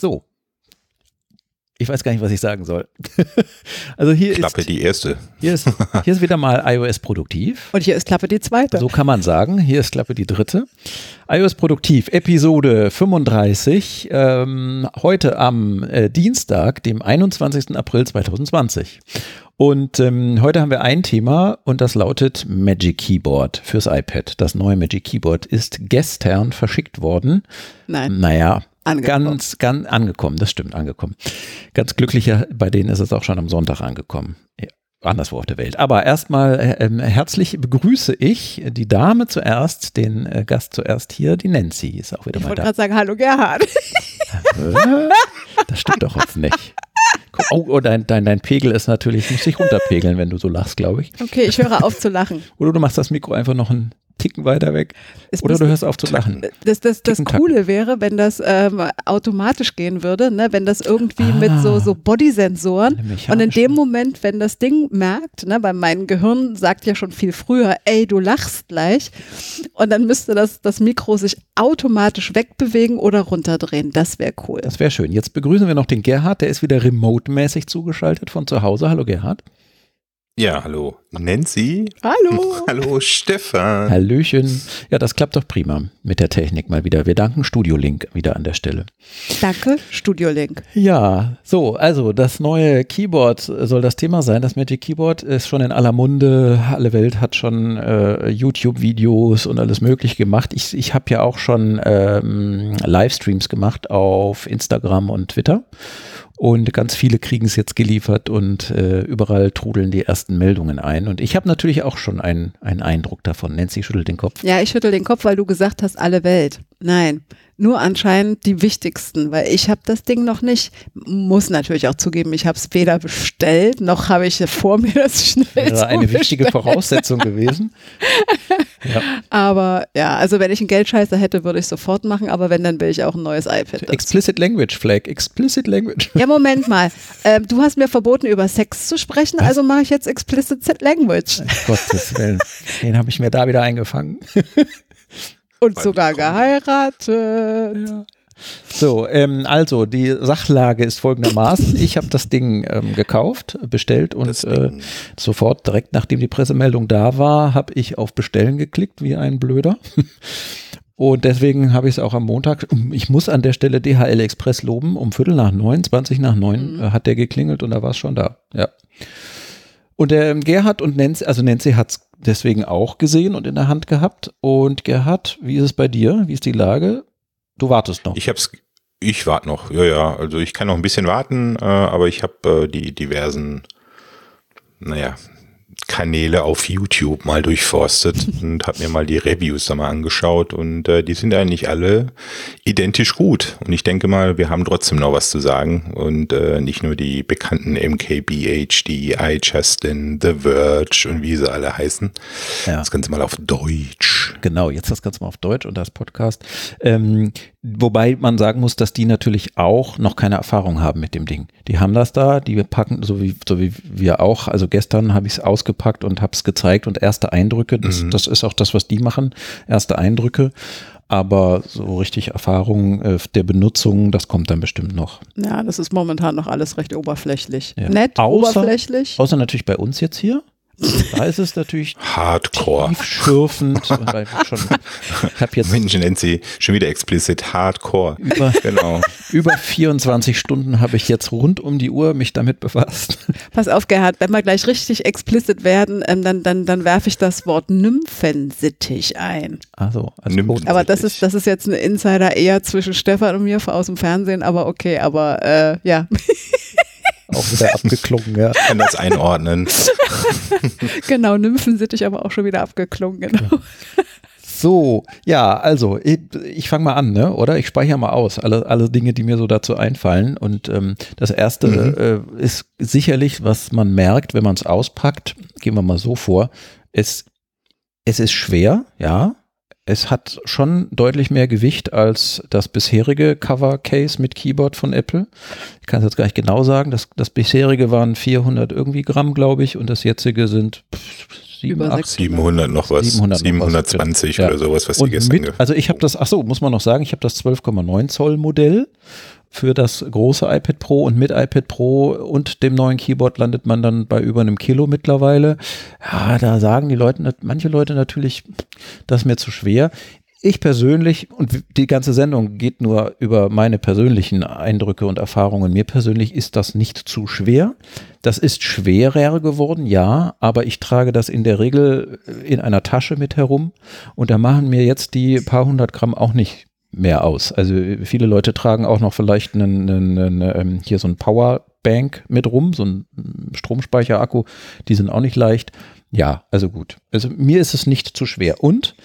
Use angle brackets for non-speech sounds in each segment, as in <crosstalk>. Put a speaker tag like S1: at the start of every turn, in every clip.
S1: So. Ich weiß gar nicht, was ich sagen soll. <laughs> also hier
S2: Klappe
S1: ist,
S2: die erste.
S1: Hier ist, hier ist wieder mal iOS produktiv.
S3: Und hier ist Klappe die zweite.
S1: So kann man sagen. Hier ist Klappe die dritte. iOS produktiv, Episode 35. Ähm, heute am äh, Dienstag, dem 21. April 2020. Und ähm, heute haben wir ein Thema und das lautet Magic Keyboard fürs iPad. Das neue Magic Keyboard ist gestern verschickt worden.
S3: Nein.
S1: Naja,
S3: Angekommen.
S1: Ganz, ganz angekommen, das stimmt, angekommen. Ganz glücklicher, bei denen ist es auch schon am Sonntag angekommen. Ja, anderswo auf der Welt. Aber erstmal äh, ähm, herzlich begrüße ich die Dame zuerst, den äh, Gast zuerst hier, die Nancy ist auch wieder
S3: Ich
S1: mal
S3: wollte
S1: da.
S3: gerade sagen, hallo Gerhard.
S1: Das stimmt doch jetzt nicht. Oh, oh dein, dein, dein Pegel ist natürlich, muss sich runterpegeln, wenn du so lachst, glaube ich.
S3: Okay, ich höre auf zu lachen.
S1: Oder du machst das Mikro einfach noch einen Ticken weiter weg.
S3: Es
S1: Oder du hörst auf zu lachen.
S3: Das, das, das. Coole wäre, wenn das ähm, automatisch gehen würde, ne? wenn das irgendwie mit so,
S1: Ah.
S3: so Bodysensoren und in dem Moment, wenn das Ding merkt, ne, weil mein Gehirn sagt ja schon viel früher, ey, du lachst gleich und dann müsste das, das Mikro sich automatisch wegbewegen oder runterdrehen. Das wäre cool.
S1: Das wäre schön. Jetzt begrüßen wir noch den Gerhard, der ist wieder remote-mäßig zugeschaltet von zu Hause. Hallo Gerhard.
S2: Ja, hallo. Nancy.
S3: Hallo. <laughs>
S2: Hallo Stefan.
S1: Hallöchen. Ja, das klappt doch prima mit der Technik mal wieder. Wir danken Studio Link wieder an der Stelle.
S3: Danke, Studio Link.
S1: Ja, so, also das neue Keyboard soll das Thema sein. Das Magic Keyboard ist schon in aller Munde. Alle Welt hat schon äh, YouTube-Videos und alles möglich gemacht. Ich, ich habe ja auch schon ähm, Livestreams gemacht auf Instagram und Twitter. Und ganz viele kriegen es jetzt geliefert und äh, überall trudeln die ersten Meldungen ein. Und ich habe natürlich auch schon einen, einen Eindruck davon. Nancy schüttelt den Kopf.
S3: Ja, ich schüttel den Kopf, weil du gesagt hast, alle Welt. Nein, nur anscheinend die wichtigsten, weil ich habe das Ding noch nicht. Muss natürlich auch zugeben, ich habe es weder bestellt, noch habe ich vor mir das <laughs> schnell
S1: Wäre
S3: so
S1: eine wichtige. Voraussetzung gewesen. <laughs> Ja.
S3: Aber ja, also wenn ich einen Geldscheißer hätte, würde ich sofort machen, aber wenn, dann will ich auch ein neues iPad. dazu.
S1: Explicit Language Flag, Explicit Language.
S3: Ja, Moment mal. Ähm, du hast mir verboten, über Sex zu sprechen,
S1: Was?
S3: also mache ich jetzt Explicit Language.
S1: Gottes Willen. Den habe ich mir da wieder eingefangen. <laughs>
S3: Und
S2: Weil
S3: sogar geheiratet.
S1: So, ähm, also die Sachlage ist folgendermaßen. Ich habe das Ding ähm, gekauft, bestellt und äh, sofort direkt nachdem die Pressemeldung da war, habe ich auf Bestellen geklickt wie ein Blöder. <laughs> Und deswegen habe ich es auch am Montag, ich muss an der Stelle DHL Express loben, um Viertel nach neun, 20 nach neun
S3: Mhm.
S1: äh, hat der geklingelt und da war es schon da. Ja. Und der ähm, Gerhard und Nancy, also Nancy hat es deswegen auch gesehen und in der Hand gehabt. Und Gerhard, wie ist es bei dir? Wie ist die Lage? Du wartest noch.
S2: Ich hab's, ich warte noch. Ja, ja. Also ich kann noch ein bisschen warten, äh, aber ich habe äh, die diversen, naja, Kanäle auf YouTube mal durchforstet <laughs> und habe mir mal die Reviews da mal angeschaut und äh, die sind eigentlich alle identisch gut. Und ich denke mal, wir haben trotzdem noch was zu sagen und äh, nicht nur die bekannten MKBHD, iJustin, The Verge und wie sie alle heißen.
S1: Ja.
S2: Das Ganze mal auf Deutsch.
S1: Genau, jetzt das Ganze mal auf Deutsch und das Podcast. Ähm, wobei man sagen muss, dass die natürlich auch noch keine Erfahrung haben mit dem Ding. Die haben das da, die packen, so wie, so wie wir auch. Also gestern habe ich es ausgepackt und habe es gezeigt und erste Eindrücke, das,
S2: Mhm.
S1: das ist auch das, was die machen, erste Eindrücke. Aber so richtig Erfahrung äh, der Benutzung, das kommt dann bestimmt noch.
S3: Ja, das ist momentan noch alles recht oberflächlich.
S1: Ja.
S3: Nett,
S1: Außer-
S3: oberflächlich.
S1: Außer natürlich bei uns jetzt hier. Da ist es natürlich
S2: Hardcore.
S1: tiefschürfend. <laughs> schon, ich habe jetzt
S2: Mensch, nennt sie schon wieder explicit Hardcore.
S1: über,
S2: Genau.
S1: Über 24 Stunden habe ich jetzt rund um die Uhr mich damit befasst.
S3: Pass auf, Gerhard, wenn wir gleich richtig explicit werden, ähm, dann, dann, dann werfe ich das Wort Nymphensittich ein.
S1: Also, als
S2: Nymphen.
S1: Code.
S3: Aber das ist, das ist jetzt ein Insider eher zwischen Stefan und mir aus dem Fernsehen, aber okay, aber äh, ja. <laughs>
S1: auch wieder abgeklungen, ja.
S2: Ich kann das einordnen. <laughs>
S3: genau, Nymphensittich aber auch schon wieder abgeklungen, genau.
S1: So, ja, also, ich, ich fange mal an, ne? oder? Ich speichere mal aus, alle, alle Dinge, die mir so dazu einfallen. Und ähm, das erste äh, ist sicherlich, was man merkt, wenn man es auspackt, gehen wir mal so vor, es, es ist schwer, ja. Es hat schon deutlich mehr Gewicht als das bisherige Cover-Case mit Keyboard von Apple. Ich kann es jetzt gar nicht genau sagen. Das, das bisherige waren 400 irgendwie Gramm, glaube ich, und das jetzige sind 700,
S2: 700 noch was,
S1: 700 noch was,
S2: 720
S1: ja.
S2: oder sowas, was die gestern
S1: mit, also ich habe das, ach so, muss man noch sagen, ich habe das 12,9 Zoll Modell für das große iPad Pro und mit iPad Pro und dem neuen Keyboard landet man dann bei über einem Kilo mittlerweile. Ja, da sagen die Leute, manche Leute natürlich, das ist mir zu schwer. Ich persönlich, und die ganze Sendung geht nur über meine persönlichen Eindrücke und Erfahrungen. Mir persönlich ist das nicht zu schwer. Das ist schwerer geworden, ja, aber ich trage das in der Regel in einer Tasche mit herum und da machen mir jetzt die paar hundert Gramm auch nicht mehr aus. Also viele Leute tragen auch noch vielleicht einen, einen, einen, ähm, hier so ein Powerbank mit rum, so ein Stromspeicherakku, die sind auch nicht leicht. Ja, also gut. Also mir ist es nicht zu schwer. Und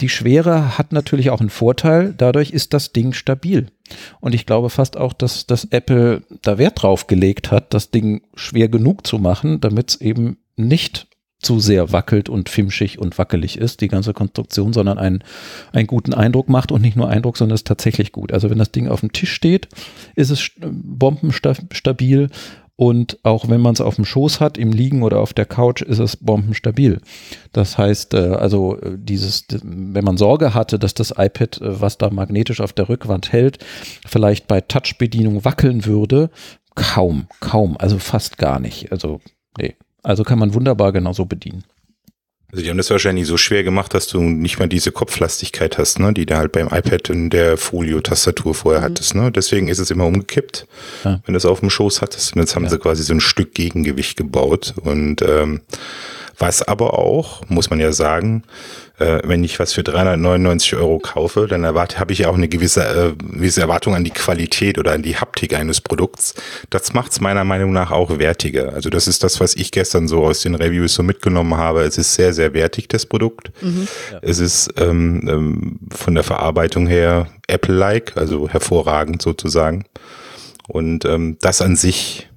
S1: die Schwere hat natürlich auch einen Vorteil, dadurch ist das Ding stabil. Und ich glaube fast auch, dass, dass Apple da Wert drauf gelegt hat, das Ding schwer genug zu machen, damit es eben nicht zu sehr wackelt und fimschig und wackelig ist, die ganze Konstruktion, sondern einen, einen guten Eindruck macht und nicht nur Eindruck, sondern es ist tatsächlich gut. Also wenn das Ding auf dem Tisch steht, ist es st- bombenstabil und auch wenn man es auf dem Schoß hat, im Liegen oder auf der Couch, ist es bombenstabil. Das heißt, äh, also äh, dieses, wenn man Sorge hatte, dass das iPad, äh, was da magnetisch auf der Rückwand hält, vielleicht bei Touch-Bedienung wackeln würde, kaum, kaum, also fast gar nicht. Also, nee. Also kann man wunderbar genauso bedienen.
S2: Also die haben das wahrscheinlich so schwer gemacht, dass du nicht mal diese Kopflastigkeit hast, ne, die du halt beim iPad in der Folio-Tastatur vorher hattest. Ne? Deswegen ist es immer umgekippt,
S1: Ja.
S2: wenn du es auf dem Schoß hattest. Und jetzt haben sie quasi so ein Stück Gegengewicht gebaut. Und ähm, was aber auch, muss man ja sagen, äh, wenn ich was für 399 Euro kaufe, dann erwarte, habe ich ja auch eine gewisse, äh, gewisse Erwartung an die Qualität oder an die Haptik eines Produkts. Das macht es meiner Meinung nach auch wertiger. Also das ist das, was ich gestern so aus den Reviews so mitgenommen habe. Es ist sehr, sehr wertig, das Produkt. Es ist ähm, ähm, von der Verarbeitung her Apple-like, also hervorragend sozusagen. Und ähm, das an sich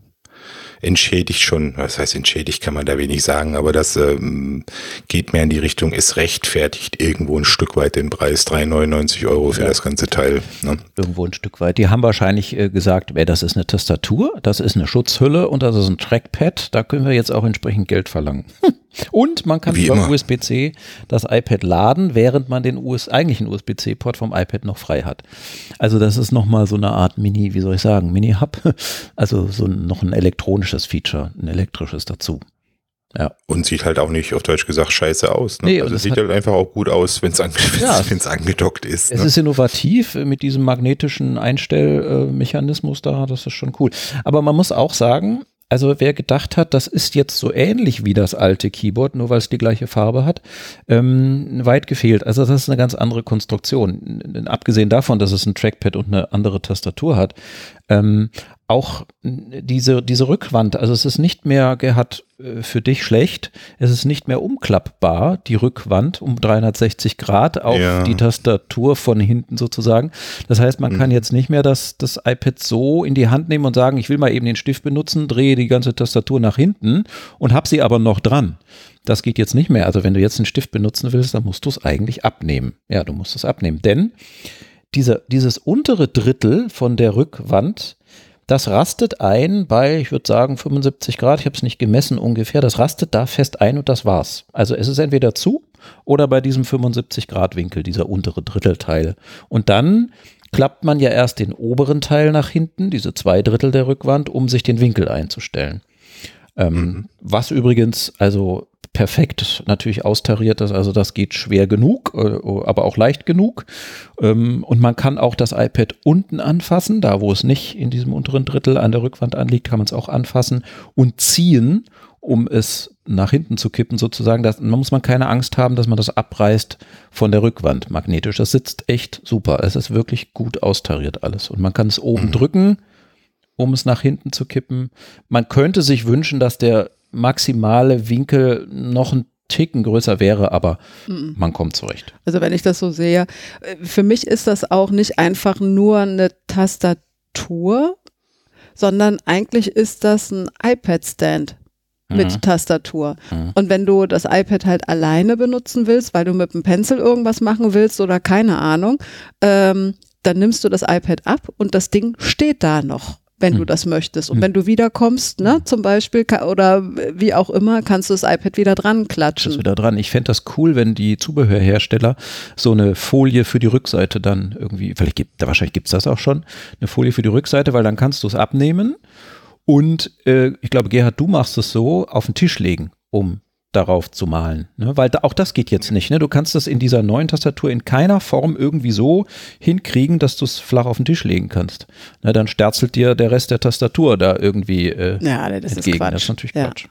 S2: entschädigt schon, was heißt entschädigt, kann man da wenig sagen, aber das ähm, geht mehr in die Richtung, es rechtfertigt irgendwo ein Stück weit den Preis, 3,99 Euro für
S1: Ja.
S2: das ganze Teil. Ne?
S1: Irgendwo ein Stück weit. Die haben wahrscheinlich äh, gesagt, ey, das ist eine Tastatur, das ist eine Schutzhülle und das ist ein Trackpad. Da können wir jetzt auch entsprechend Geld verlangen. <laughs> Und man kann
S2: Wie
S1: über. USB-C das iPad laden, während man den US eigentlichen USB-C-Port vom iPad noch frei hat. Also das ist nochmal so eine Art Mini, wie soll ich sagen, Mini-Hub. <laughs> Also so noch ein elektronisches Feature, ein elektrisches dazu. Ja.
S2: Und sieht halt auch nicht, auf Deutsch gesagt, scheiße aus. Ne?
S1: Nee,
S2: also
S1: es
S2: sieht halt einfach auch gut aus, wenn <laughs> es ange
S1: Ja.
S2: angedockt ist.
S1: Es
S2: ne?
S1: ist innovativ mit diesem magnetischen Einstellmechanismus da, das ist schon cool. Aber man muss auch sagen, also wer gedacht hat, das ist jetzt so ähnlich wie das alte Keyboard, nur weil es die gleiche Farbe hat, ähm, weit gefehlt. Also das ist eine ganz andere Konstruktion. Abgesehen davon, dass es ein Trackpad und eine andere Tastatur hat, ähm, auch diese, diese Rückwand, also es ist nicht mehr, Gerhard, äh, für dich schlecht, es ist nicht mehr umklappbar, die Rückwand um 360 Grad auf
S2: Ja.
S1: die Tastatur von hinten sozusagen. Das heißt, man kann jetzt nicht mehr das, das iPad so in die Hand nehmen und sagen, ich will mal eben den Stift benutzen, drehe die ganze Tastatur nach hinten und habe sie aber noch dran. Das geht jetzt nicht mehr. Also wenn du jetzt einen Stift benutzen willst, dann musst du es eigentlich abnehmen. Ja, du musst es abnehmen. Denn dieser, dieses untere Drittel von der Rückwand, das rastet ein bei, ich würde sagen, 75 Grad. Ich habe es nicht gemessen ungefähr. Das rastet da fest ein und das war's. Also es ist entweder zu oder bei diesem 75 Grad Winkel, dieser untere Drittelteil. Und dann klappt man ja erst den oberen Teil nach hinten, diese zwei Drittel der Rückwand, um sich den Winkel einzustellen. Ähm, Was übrigens also perfekt natürlich austariert ist, also das geht schwer genug, äh, aber auch leicht genug. Ähm, und man kann auch das iPad unten anfassen, da wo es nicht in diesem unteren Drittel an der Rückwand anliegt, kann man es auch anfassen und ziehen, um es nach hinten zu kippen sozusagen. Man muss man keine Angst haben, dass man das abreißt von der Rückwand magnetisch. Das sitzt echt super. Es ist wirklich gut austariert alles. Und man kann es oben drücken, um es nach hinten zu kippen. Man könnte sich wünschen, dass der maximale Winkel noch ein Ticken größer wäre, aber man kommt zurecht.
S3: Also wenn ich das so sehe, äh, für mich ist das auch nicht einfach nur eine Tastatur, sondern eigentlich ist das ein iPad-Stand mit
S1: Mhm.
S3: Tastatur.
S1: Mhm.
S3: Und wenn du das iPad halt alleine benutzen willst, weil du mit dem Pencil irgendwas machen willst oder keine Ahnung, ähm, dann nimmst du das iPad ab und das Ding steht da noch. Wenn du
S1: Hm.
S3: das möchtest. Und
S1: Hm.
S3: wenn du wiederkommst, ne, zum Beispiel, oder wie auch immer, kannst du das iPad wieder dran
S1: Das
S3: klatschen.
S1: wieder dran. Ich fände das cool, wenn die Zubehörhersteller so eine Folie für die Rückseite dann irgendwie, vielleicht gibt, da wahrscheinlich gibt es das auch schon, eine Folie für die Rückseite, weil dann kannst du es abnehmen und äh, ich glaube, Gerhard, du machst es so, auf den Tisch legen, um darauf zu malen. Ne? Weil da, auch das geht jetzt nicht. Ne? Du kannst das in dieser neuen Tastatur in keiner Form irgendwie so hinkriegen, dass du es flach auf den Tisch legen kannst. Ne? Dann sterzelt dir der Rest der Tastatur da irgendwie äh,
S3: Ja, das ist
S1: entgegen.
S3: Quatsch.
S1: Das ist natürlich
S3: Ja.
S1: Quatsch.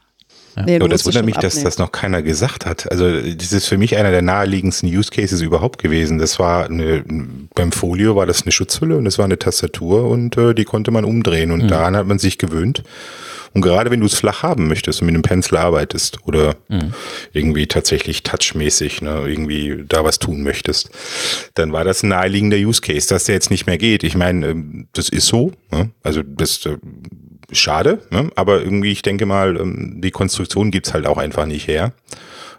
S3: Nee, du
S2: Aber das wundert mich, dass
S3: abnehmen.
S2: das noch keiner gesagt hat. Also das ist für mich einer der naheliegendsten Use Cases überhaupt gewesen. Das war eine, beim Folio war das eine Schutzhülle und das war eine Tastatur und äh, die konnte man umdrehen und daran hat man sich gewöhnt. Und gerade wenn du es flach haben möchtest und mit einem Pencil arbeitest oder irgendwie tatsächlich touchmäßig, ne, irgendwie da was tun möchtest, dann war das ein naheliegender Use Case, dass der jetzt nicht mehr geht. Ich meine, ähm, das ist so. Ne? Also das äh, schade, ne? aber irgendwie, ich denke mal, ähm, die Konstruktion gibt's halt auch einfach nicht her.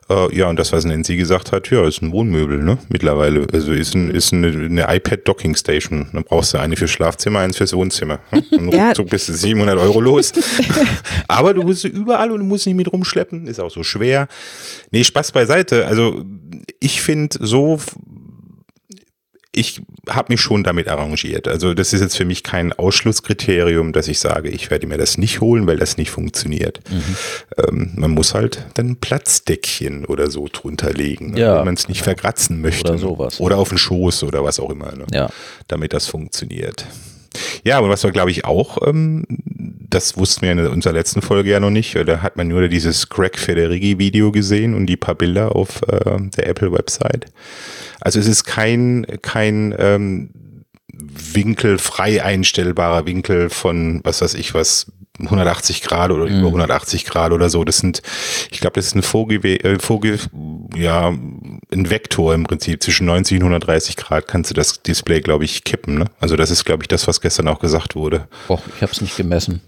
S2: Äh, ja, und das, was Nancy gesagt hat, ja, ist ein Wohnmöbel, ne? Mittlerweile. Also ist, ein, ist eine, eine iPad-Docking Station. Da brauchst du eine fürs Schlafzimmer, eins fürs Wohnzimmer. <laughs> ne? Und
S3: Ja.
S2: ruckzuck bist du 700 Euro los. <laughs> aber du musst sie überall und du musst nicht mit rumschleppen. Ist auch so schwer. Nee, Spaß beiseite. Also ich finde so ich habe mich schon damit arrangiert. Also das ist jetzt für mich kein Ausschlusskriterium, dass ich sage, ich werde mir das nicht holen, weil das nicht funktioniert. Ähm, man muss halt dann Platzdeckchen oder so drunter legen, ne,
S1: Ja,
S2: wenn man es nicht verkratzen möchte.
S1: Oder
S2: ne?
S1: sowas.
S2: Oder auf den Schoß oder was auch immer, ne?
S1: Ja.
S2: damit das funktioniert. Ja, aber was wir, glaube ich, auch, ähm, das wussten wir in unserer letzten Folge ja noch nicht, da hat man nur dieses Craig Federighi-Video gesehen und die paar Bilder auf äh, der Apple-Website. Also es ist kein, kein ähm, Winkel, frei einstellbarer Winkel von, was weiß ich was, 180 Grad oder über 180 Grad oder so. Das sind, ich glaube, das ist ein Vorgewe äh, Vorge ja, ein Vektor im Prinzip. Zwischen 90 und 130 Grad kannst du das Display, glaube ich, kippen. Ne? Also das ist, glaube ich, das, was gestern auch gesagt wurde.
S1: Boah, ich habe es nicht gemessen.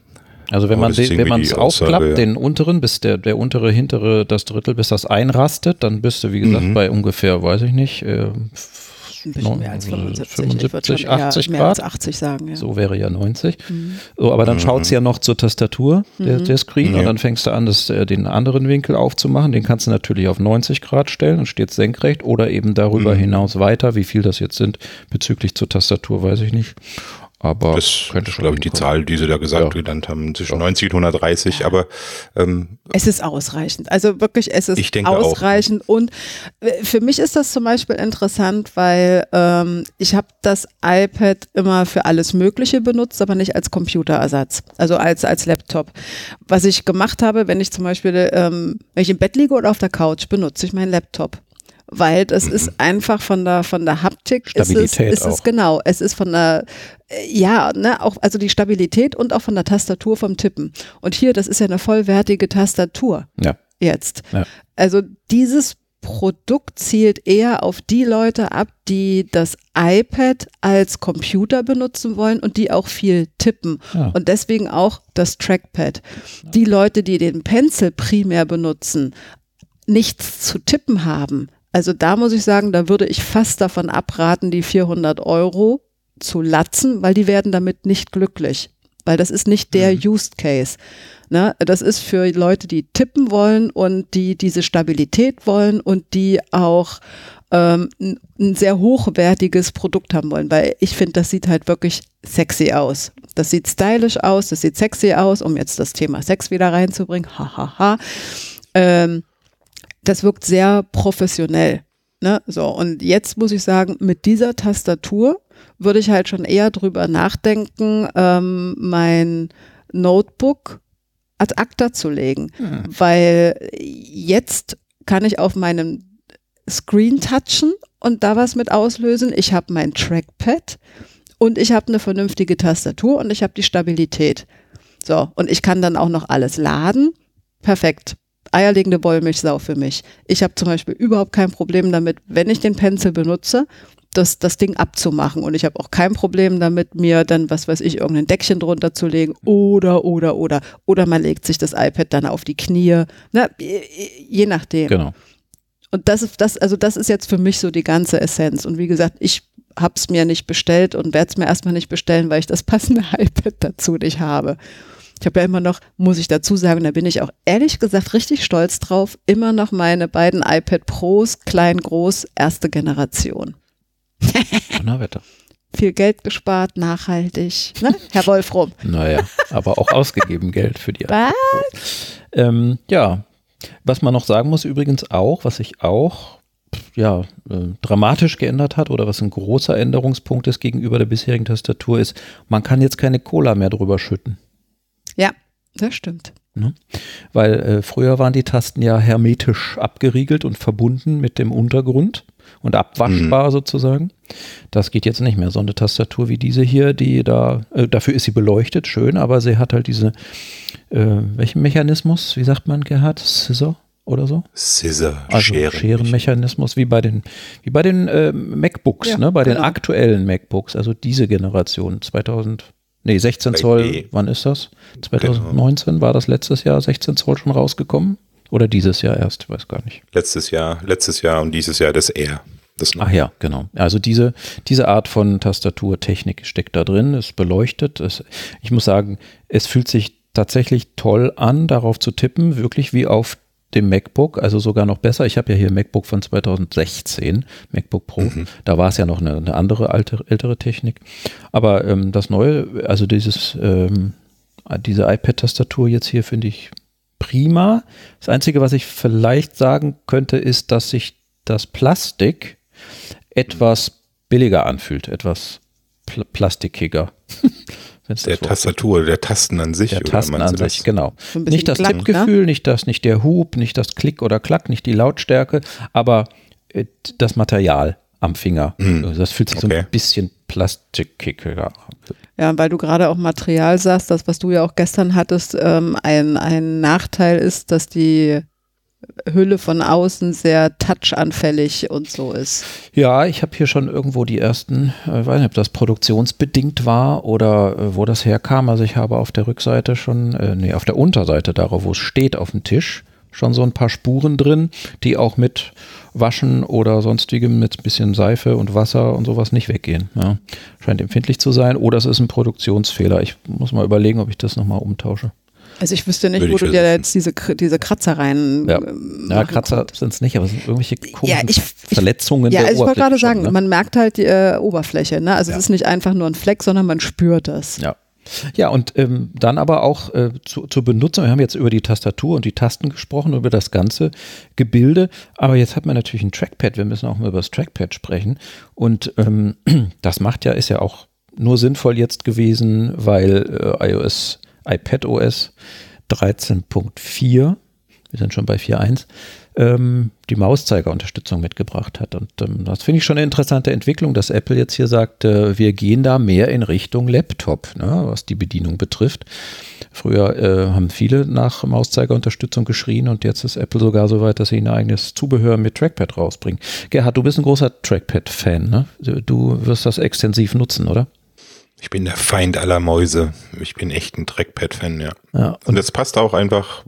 S1: Also wenn
S2: Aber
S1: man wenn man es aufklappt,
S2: ja.
S1: den unteren, bis der, der untere, hintere, das Drittel, bis das einrastet, dann bist du, wie gesagt,
S2: Mhm.
S1: bei ungefähr, weiß ich nicht, äh,
S3: Ein bisschen mehr als 75. ich würde
S1: 75,
S3: schon eher
S1: 80
S3: mehr
S1: Grad.
S3: als 80 sagen, ja.
S1: So wäre ja 90. So, aber dann schaut's ja noch zur Tastatur, der, der Screen,
S2: Ja.
S1: und dann fängst du an, das, äh, den anderen Winkel aufzumachen. Den kannst du natürlich auf 90 Grad stellen und steht senkrecht oder eben darüber hinaus weiter. Wie viel das jetzt sind bezüglich zur Tastatur, weiß ich nicht. Aber
S2: Das
S1: könnte
S2: ist,
S1: schon
S2: glaube ich, die. Zahl, die sie da gesagt
S1: Ja.
S2: genannt haben, zwischen 90 und 130. Aber ähm,
S3: Es ist ausreichend. Also wirklich, es ist
S2: Ich denke auch.
S3: ausreichend. Und äh, für mich ist das zum Beispiel interessant, weil ähm, ich habe das iPad immer für alles Mögliche benutzt, aber nicht als Computerersatz, also als, als Laptop. Was ich gemacht habe, wenn ich zum Beispiel, ähm, wenn ich im Bett liege oder auf der Couch, benutze ich meinen Laptop. Weil das ist einfach von der von der Haptik ist es,
S1: Stabilität
S3: ist es genau, es ist von der äh, ja, ne, auch also die Stabilität und auch von der Tastatur vom Tippen. Und hier, das ist ja eine vollwertige Tastatur
S1: Ja.
S3: jetzt.
S1: Ja.
S3: Also dieses Produkt zielt eher auf die Leute ab, die das iPad als Computer benutzen wollen und die auch viel tippen.
S1: Ja.
S3: Und deswegen auch das Trackpad. Die Leute, die den Pencil primär benutzen, nichts zu tippen haben. Also da muss ich sagen, da würde ich fast davon abraten, die 400 Euro zu latzen, weil die werden damit nicht glücklich. Weil das ist nicht der Used Case. Ne? Das ist für Leute, die tippen wollen und die diese Stabilität wollen und die auch ähm, ein, ein sehr hochwertiges Produkt haben wollen, weil ich finde, das sieht halt wirklich sexy aus. Das sieht stylisch aus, das sieht sexy aus, um jetzt das Thema Sex wieder reinzubringen. Hahaha. Ha, ha. ähm, das wirkt sehr professionell. Ne? So, und jetzt muss ich sagen, mit dieser Tastatur würde ich halt schon eher drüber nachdenken, ähm, mein Notebook ad acta zu legen. Weil jetzt kann ich auf meinem Screen touchen und da was mit auslösen. Ich habe mein Trackpad und ich habe eine vernünftige Tastatur und ich habe die Stabilität. So, und ich kann dann auch noch alles laden. Perfekt. Eierlegende Wollmilchsau für mich. Ich habe zum Beispiel überhaupt kein Problem damit, wenn ich den Pencil benutze, das, das Ding abzumachen. Und ich habe auch kein Problem damit, mir dann, was weiß ich, irgendein Deckchen drunter zu legen oder, oder, oder. Oder man legt sich das iPad dann auf die Knie. Na, je nachdem.
S1: Genau.
S3: Und das ist das, also das ist jetzt für mich so die ganze Essenz. Und wie gesagt, ich habe es mir nicht bestellt und werde es mir erstmal nicht bestellen, weil ich das <laughs> passende iPad dazu nicht habe. Ich habe ja immer noch, muss ich dazu sagen, da bin ich auch ehrlich gesagt richtig stolz drauf, immer noch meine beiden iPad Pros, klein, groß, erste Generation. <laughs>
S1: Donnerwetter.
S3: Viel Geld gespart, nachhaltig. Ne? <laughs> Herr Wolfrum.
S1: Naja, aber auch <laughs> ausgegeben Geld für die
S3: Was?
S1: Ähm, ja, was man noch sagen muss übrigens auch, was sich auch ja, äh, dramatisch geändert hat oder was ein großer Änderungspunkt ist gegenüber der bisherigen Tastatur ist, man kann jetzt keine Cola mehr drüber schütten.
S3: Ja, das stimmt.
S1: Weil äh, früher waren die Tasten ja hermetisch abgeriegelt und verbunden mit dem Untergrund und abwaschbar sozusagen. Das geht jetzt nicht mehr. So eine Tastatur wie diese hier, die da, äh, dafür ist sie beleuchtet, schön, aber sie hat halt diese, äh, welchen Mechanismus, wie sagt man, Gerhard? Scissor oder so?
S2: Scissor,
S1: Also
S2: Scheren.
S1: Scherenmechanismus, wie bei den, wie bei den äh, MacBooks,
S3: Ja,
S1: ne? bei den
S3: genau.
S1: aktuellen MacBooks, also diese Generation, 2000, nee, 16
S2: Bei
S1: Zoll,
S2: B.
S1: wann ist das? 2019 war das letztes Jahr 16 Zoll schon rausgekommen? Oder dieses Jahr erst, ich weiß gar nicht.
S2: Letztes Jahr, letztes Jahr und dieses Jahr das R. Das
S1: Ach ja, genau. Also diese, diese Art von Tastaturtechnik steckt da drin, ist beleuchtet. Es, ich muss sagen, es fühlt sich tatsächlich toll an, darauf zu tippen, wirklich wie auf dem MacBook, also sogar noch besser. Ich habe ja hier ein MacBook von 2016, MacBook Pro. Da war es ja noch eine, eine andere alte, ältere Technik. Aber ähm, das neue, also dieses, ähm, diese iPad-Tastatur jetzt hier finde ich prima. Das Einzige, was ich vielleicht sagen könnte, ist, dass sich das Plastik etwas billiger anfühlt, etwas pl plastikiger. <laughs>
S2: Der
S1: das
S2: Tastatur, der Tasten an sich.
S1: der
S2: oder
S1: Tasten an
S2: das?
S1: sich, genau.
S3: So ein bisschen
S1: Nicht das
S3: Klack, ne?
S1: Tippgefühl, nicht das, nicht der Hub, nicht das Klick oder Klack, nicht die Lautstärke, aber äh, das Material am Finger.
S2: Hm.
S1: Also Das fühlt sich so
S2: Okay.
S1: ein bisschen plastikiger an.
S3: Ja, weil du gerade auch Material sagst, das, was du ja auch gestern hattest, ähm, ein, ein Nachteil ist, dass die Hülle von außen sehr touchanfällig und so ist.
S1: Ja, ich habe hier schon irgendwo die ersten, äh, weiß nicht, ob das produktionsbedingt war oder äh, wo das herkam. Also ich habe auf der Rückseite schon, äh, nee, auf der Unterseite darauf, wo es steht auf dem Tisch, schon so ein paar Spuren drin, die auch mit Waschen oder sonstigem mit ein bisschen Seife und Wasser und sowas nicht weggehen. Ja. Scheint empfindlich zu sein oder es ist ein Produktionsfehler. Ich muss mal überlegen, ob ich das nochmal umtausche.
S3: Also ich wüsste nicht,
S2: Würde
S3: wo
S2: ich
S3: du dir jetzt diese, diese Kratzer rein
S1: Ja,
S3: ähm,
S1: ja
S3: machen
S1: Kratzer sind es nicht, aber es sind irgendwelche komischen
S3: ich- ich-
S1: Verletzungen
S3: Ja,
S1: der
S3: also ich wollte gerade sagen,
S1: ne?
S3: man merkt halt die äh, Oberfläche. Ne? Also
S1: Ja.
S3: es ist nicht einfach nur ein Fleck, sondern man spürt das.
S1: Ja. Ja, und ähm, dann aber auch äh, zu, zur Benutzung. Wir haben jetzt über die Tastatur und die Tasten gesprochen, über das ganze Gebilde. Aber jetzt hat man natürlich ein Trackpad. Wir müssen auch mal über das Trackpad sprechen. Und ähm, <clears throat> das macht ja, ist ja auch nur sinnvoll jetzt gewesen, weil äh, iOS, iPadOS 13.4, wir sind schon bei 4.1, ähm, die Mauszeigerunterstützung mitgebracht hat. Und ähm, das finde ich schon eine interessante Entwicklung, dass Apple jetzt hier sagt, äh, wir gehen da mehr in Richtung Laptop, ne, was die Bedienung betrifft. Früher äh, haben viele nach Mauszeigerunterstützung geschrien und jetzt ist Apple sogar so weit, dass sie ein eigenes Zubehör mit Trackpad rausbringen. Gerhard, du bist ein großer Trackpad-Fan, ne? Du wirst das extensiv nutzen, oder?
S2: Ich bin der Feind aller Mäuse. Ich bin echt ein Trackpad-Fan, ja.
S1: Ja.
S2: Und das passt auch einfach.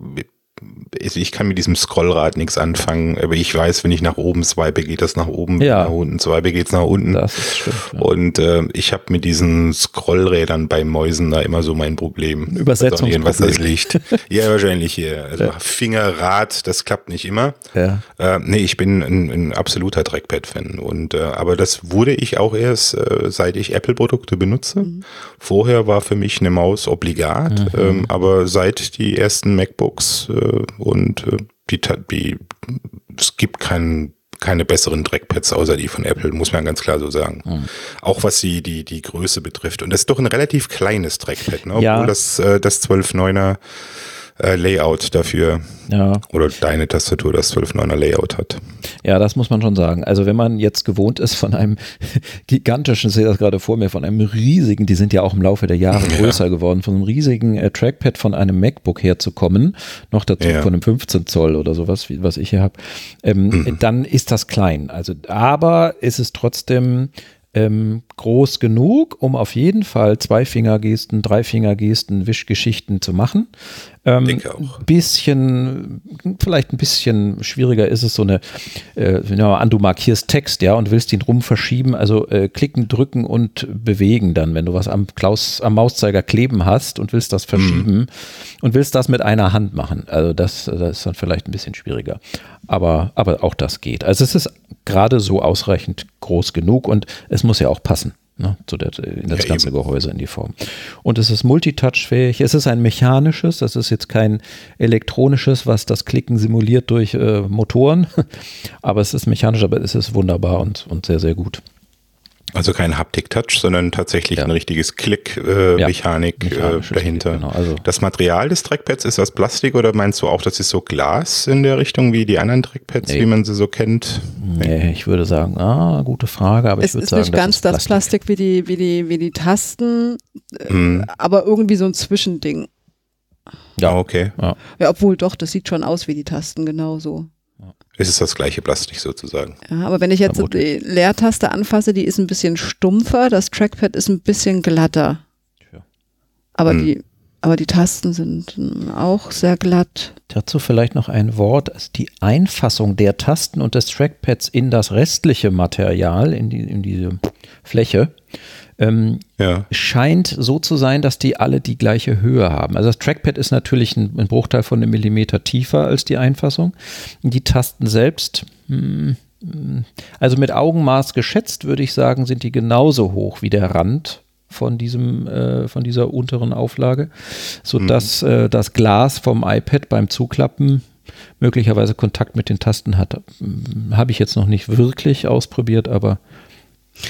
S2: Ich kann mit diesem Scrollrad nichts anfangen, aber ich weiß, wenn ich nach oben swipe, geht das nach oben,
S1: Ja.
S2: nach unten swipe, geht's nach unten.
S1: Stimmt. Ja.
S2: Und äh, ich habe mit diesen Scrollrädern bei Mäusen da immer so mein Problem.
S1: Übersetzungsproblem.
S2: Was das liegt. <laughs> ja, wahrscheinlich hier. Also Fingerrad, das klappt nicht immer.
S1: Ja.
S2: Äh, nee, ich bin ein, ein absoluter Trackpad-Fan. Und äh, aber das wurde ich auch erst, äh, seit ich Apple-Produkte benutze. Vorher war für mich eine Maus obligat, ähm, aber seit die ersten MacBooks äh, und äh, die, die es gibt keinen keine besseren Trackpads außer die von Apple, muss man ganz klar so sagen. Auch was die, die, die Größe betrifft. Und das ist doch ein relativ kleines Trackpad, ne? obwohl
S1: Ja.
S2: das, äh, das 12.9er äh, Layout dafür
S1: ja.
S2: oder deine Tastatur das 12.9er Layout hat.
S1: Ja, das muss man schon sagen. Also wenn man jetzt gewohnt ist von einem <laughs> gigantischen, ich sehe das gerade vor mir, von einem riesigen, die sind ja auch im Laufe der Jahre
S2: Ja.
S1: größer geworden, von einem riesigen äh, Trackpad von einem MacBook herzukommen, noch dazu
S2: Ja.
S1: von einem 15 Zoll oder sowas, wie, was ich hier habe, ähm,
S2: Mhm.
S1: dann ist das klein. Also, aber ist es trotzdem ähm, groß genug, um auf jeden Fall zwei Fingergesten, drei Fingergesten, Wischgeschichten zu machen. Ähm,
S2: auch.
S1: Ein bisschen, vielleicht ein bisschen schwieriger ist es so eine, äh, wenn du mal an, du markierst Text, ja, und willst ihn rum verschieben, also äh, klicken, drücken und bewegen dann, wenn du was am, Klaus, am Mauszeiger kleben hast und willst das verschieben und willst das mit einer Hand machen. Also das, das ist dann vielleicht ein bisschen schwieriger. Aber, aber auch das geht. Also es ist gerade so ausreichend groß genug und es muss ja auch passen. Ne, zu der, in das
S2: Ja,
S1: ganze
S2: eben.
S1: Gehäuse, in die Form. Und es ist multitouchfähig. Es ist ein mechanisches, das ist jetzt kein elektronisches, was das Klicken simuliert durch äh, Motoren. <laughs> Aber es ist mechanisch, aber es ist wunderbar und, und sehr, sehr gut.
S2: Also kein Haptik-Touch, sondern tatsächlich
S1: Ja.
S2: ein richtiges Klick-Mechanik äh,
S1: Ja,
S2: äh, dahinter.
S1: Klick, genau, also-
S2: Das Material des Trackpads ist aus Plastik oder meinst du auch, das ist so Glas in der Richtung wie die anderen Trackpads,
S1: Nee.
S2: wie man sie so kennt?
S1: Nee, ich würde sagen, ah, gute Frage, aber
S3: Es
S1: ich würde
S3: ist
S1: sagen,
S3: nicht ganz
S1: ist
S3: das Plastik wie die, wie die, wie die Tasten,
S2: Hm.
S3: aber irgendwie so ein Zwischending.
S2: Ja, okay.
S1: Ja.
S3: Ja, obwohl doch, das sieht schon aus wie die Tasten, genauso.
S2: Es ist das gleiche Plastik sozusagen.
S3: Ja, aber wenn ich jetzt so die. Leertaste anfasse, die ist ein bisschen stumpfer, das Trackpad ist ein bisschen glatter.
S1: Tja.
S3: Aber
S2: Hm.
S3: die, aber die Tasten sind auch sehr glatt.
S1: Dazu vielleicht noch ein Wort. Also Die Einfassung der Tasten und des Trackpads in das restliche Material, in, die, in diese Fläche, ähm,
S2: Ja.
S1: scheint so zu sein, dass die alle die gleiche Höhe haben. Also das Trackpad ist natürlich ein, ein Bruchteil von einem Millimeter tiefer als die Einfassung. Die Tasten selbst, hm, hm, also mit Augenmaß geschätzt, würde ich sagen, sind die genauso hoch wie der Rand von diesem, äh, von dieser unteren Auflage, sodass äh, das Glas vom iPad beim Zuklappen möglicherweise Kontakt mit den Tasten hat. Hm, Habe ich jetzt noch nicht wirklich ausprobiert, aber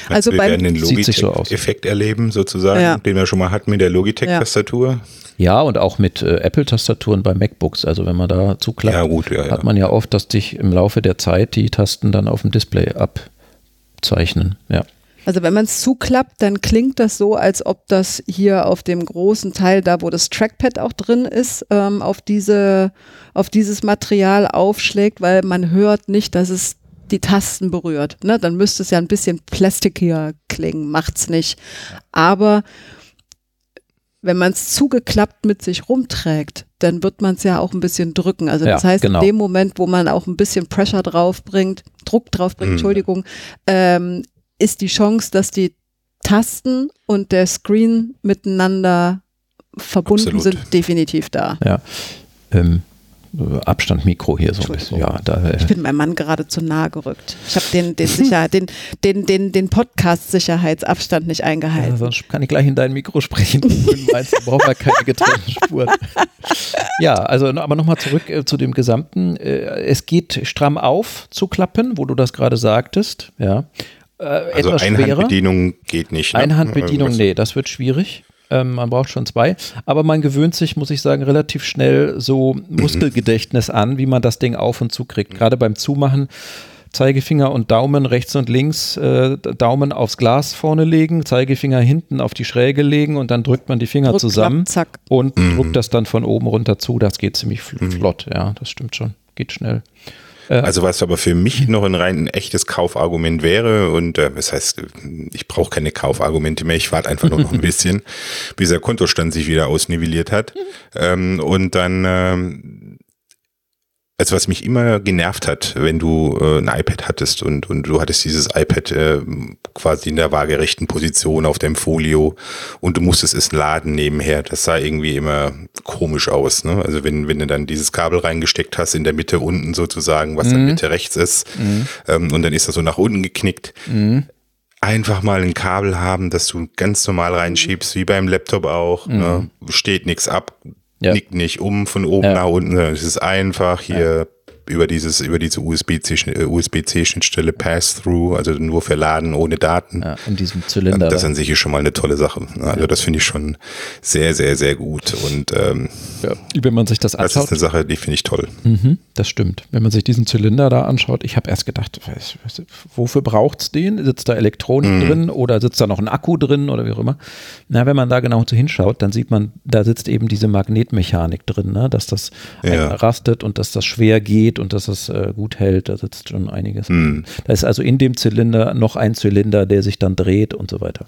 S3: Also
S2: wir
S3: beim-
S2: werden den
S1: Sieht sich so aus.
S2: Logitech-Effekt erleben, sozusagen,
S3: Ja.
S2: den wir schon mal hatten mit der Logitech-Tastatur.
S1: Ja, und auch mit äh, Apple-Tastaturen bei MacBooks. Also wenn man da zuklappt,
S2: Ja, gut, ja, ja.
S1: hat man ja oft, dass sich im Laufe der Zeit die Tasten dann auf dem Display abzeichnen. Ja.
S3: Also wenn man es zuklappt, dann klingt das so, als ob das hier auf dem großen Teil, da wo das Trackpad auch drin ist, ähm, auf, diese, auf dieses Material aufschlägt, weil man hört nicht, dass es die Tasten berührt. Ne? Dann müsste es ja ein bisschen plastikiger klingen, macht's nicht. Aber wenn man es zugeklappt mit sich rumträgt, dann wird man es ja auch ein bisschen drücken. Also das
S1: Ja,
S3: heißt,
S1: genau.
S3: in dem Moment, wo man auch ein bisschen Pressure draufbringt, Druck draufbringt,
S2: Mhm.
S3: Entschuldigung, ähm, ist die Chance, dass die Tasten und der Screen miteinander verbunden
S2: Absolut.
S3: sind, definitiv da.
S1: ja. Ähm, äh, Abstand Mikro hier so ein bisschen. Ja, da, äh,
S3: Ich bin meinem Mann gerade zu nahe gerückt. Ich habe den, den, Sicherheit, den, den, den, den Podcast-Sicherheitsabstand nicht
S1: ja,
S3: eingehalten.
S1: sonst kann ich gleich in dein Mikro sprechen. Du meinst, du brauchst ja keine getrennten Spuren. ja, also aber nochmal zurück äh, zu dem Gesamten. Äh, es geht stramm auf zu klappen, wo du das gerade sagtest. Ja. Äh,
S2: Also
S1: etwas schwerer.
S2: Einhandbedienung geht nicht. Ne?
S1: Einhandbedienung, nee, das wird schwierig. Ähm, man braucht schon zwei. Aber man gewöhnt sich, muss ich sagen, relativ schnell so <clears throat> Muskelgedächtnis an, wie man das Ding auf und zu kriegt. Gerade beim Zumachen. Zeigefinger und Daumen rechts und links, äh, Daumen aufs Glas vorne legen, Zeigefinger hinten auf die Schräge legen und dann drückt man die Finger
S3: Druck,
S1: zusammen
S3: klapp, zack.
S1: und
S2: Mhm.
S1: drückt das dann von oben runter zu. Das geht ziemlich fl flott, ja, das stimmt schon. Geht schnell.
S2: Also was aber für mich noch ein rein ein echtes Kaufargument wäre und äh, das heißt, ich brauche keine Kaufargumente mehr, ich warte einfach nur noch ein <laughs> bisschen, bis der Kontostand sich wieder ausnivelliert hat. <laughs> Ähm, und dann ähm, also was mich immer genervt hat, wenn du äh, ein iPad hattest und, und du hattest dieses iPad äh, quasi in der waagerechten Position auf deinem Folio und du musstest es laden nebenher, das sah irgendwie immer komisch aus. Ne? Also wenn, wenn du dann dieses Kabel reingesteckt hast in der Mitte unten sozusagen, was dann Mitte rechts ist ähm, und dann ist das so nach unten geknickt. Einfach mal ein Kabel haben, das du ganz normal reinschiebst, wie beim Laptop auch. Ne? Steht nichts ab,
S1: Ja.
S2: nickt nicht um von oben
S1: Ja.
S2: nach unten. sondern Es ist einfach hier über dieses über diese USB-C äh, USB-C-Schnittstelle Pass-Through, also nur für Laden ohne Daten.
S1: Ja, in diesem Zylinder.
S2: Das
S1: da.
S2: an sich ist schon mal eine tolle Sache. Also das finde ich schon sehr, sehr, sehr gut. Und ähm,
S1: ja, wenn man sich das
S2: das ist
S1: anschaut,
S2: eine Sache, die finde ich toll.
S1: Mhm, das stimmt. Wenn man sich diesen Zylinder da anschaut, ich habe erst gedacht, weiß, weiß, wofür braucht es den? Sitzt da Elektronik drin oder sitzt da noch ein Akku drin oder wie auch immer? Na, wenn man da genau so hinschaut, dann sieht man, da sitzt eben diese Magnetmechanik drin, ne? dass das
S2: Ja.
S1: rastet und dass das schwer geht und dass das äh, gut hält. Da sitzt schon einiges.
S2: Mhm.
S1: Da ist also in dem Zylinder noch ein Zylinder, der sich dann dreht und so weiter.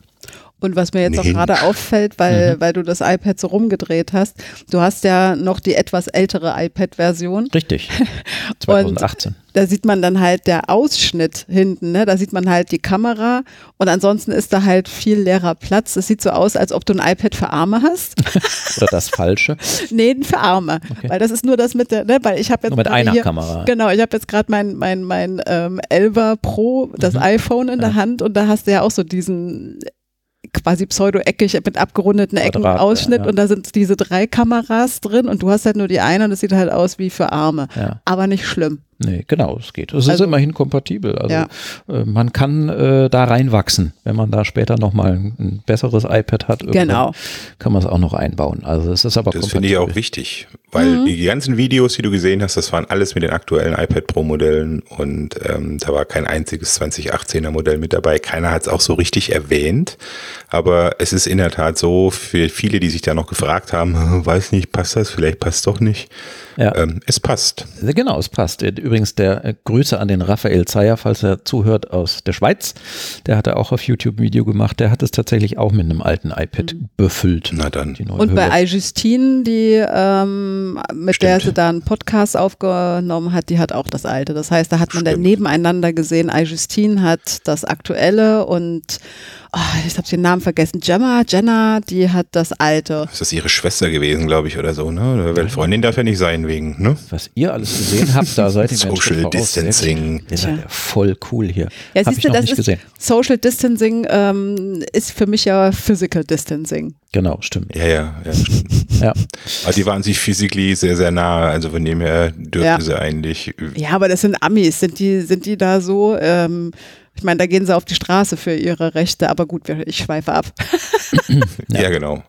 S3: Und was mir jetzt
S2: Nee.
S3: auch gerade auffällt, weil,
S1: Mhm.
S3: weil du das iPad so rumgedreht hast, du hast ja noch die etwas ältere iPad-Version.
S1: Richtig. <laughs> 2018.
S3: Da sieht man dann halt der Ausschnitt hinten, ne? Da sieht man halt die Kamera und ansonsten ist da halt viel leerer Platz. Es sieht so aus, als ob du ein iPad für Arme hast. <laughs>
S1: Oder das Falsche.
S3: nee, für Arme.
S1: Okay.
S3: Weil das ist nur das mit der, ne? Weil ich habe jetzt
S1: Nur mit einer
S3: hier,
S1: Kamera.
S3: Genau, ich habe jetzt gerade mein, mein, mein ähm, 11er Pro, das
S1: Mhm.
S3: iPhone in der
S1: Ja.
S3: Hand und da hast du ja auch so diesen quasi pseudo-eckig mit abgerundeten Ecken
S1: Quadrat,
S3: Ausschnitt
S1: ja, ja.
S3: und da sind diese drei Kameras drin und du hast halt nur die eine und es sieht halt aus wie für Arme.
S1: Ja.
S3: Aber nicht schlimm.
S1: Nee, genau, es geht. Es ist
S3: Also-
S1: immerhin kompatibel. Also
S3: Ja.
S1: äh, man kann äh, da reinwachsen, wenn man da später nochmal ein, ein besseres iPad hat.
S3: Genau.
S1: Kann man es auch noch einbauen. Also es ist aber
S2: Das finde ich auch wichtig, weil die ganzen Videos, die du gesehen hast, das waren alles mit den aktuellen iPad Pro Modellen und ähm, da war kein einziges 2018er Modell mit dabei. Keiner hat es auch so richtig erwähnt, aber es ist in der Tat so, für viele, die sich da noch gefragt haben, <laughs> weiß nicht, passt das, vielleicht passt doch nicht.
S1: Ja.
S2: Ähm, es passt.
S1: Genau, es passt. Übrigens der äh, Grüße an den Raphael Zeyer, falls er zuhört aus der Schweiz. Der hatte auch auf YouTube ein Video gemacht. Der hat es tatsächlich auch mit einem alten iPad befüllt.
S2: Na dann.
S1: Die neue
S3: Und
S1: Hülle.
S3: bei iJustine, die ähm, mit der
S2: Stimmt.
S3: sie da einen Podcast aufgenommen hat, die hat auch das alte. Das heißt, da hat man dann
S2: Stimmt.
S3: nebeneinander gesehen, iJustine hat das aktuelle und oh, ich habe den Namen vergessen, Gemma, Jenna, die hat das alte.
S2: Ist das ihre Schwester gewesen, glaube ich, oder so, ne? Weil Freundin darf ja nicht sein wegen, ne?
S1: Was ihr alles gesehen habt, da seid ihr
S2: Social. Distancing.
S1: Ihr seid ja voll cool hier.
S3: Ja,
S1: Hab
S3: siehst
S1: ich
S3: du,
S1: noch
S3: das
S1: nicht
S3: ist
S1: gesehen.
S3: Social Distancing ähm, ist für mich ja Physical Distancing.
S1: Genau, stimmt.
S2: Ja, ja, ja, stimmt. <laughs>
S1: Ja.
S2: Aber die waren sich physically sehr, sehr nah. Also von dem her dürften
S3: Ja.
S2: sie eigentlich.
S3: Ja, aber das sind Amis. Sind die, sind die da so? Ähm, ich meine, da gehen sie auf die Straße für ihre Rechte, aber gut, ich schweife ab. <laughs>
S2: Ja. genau.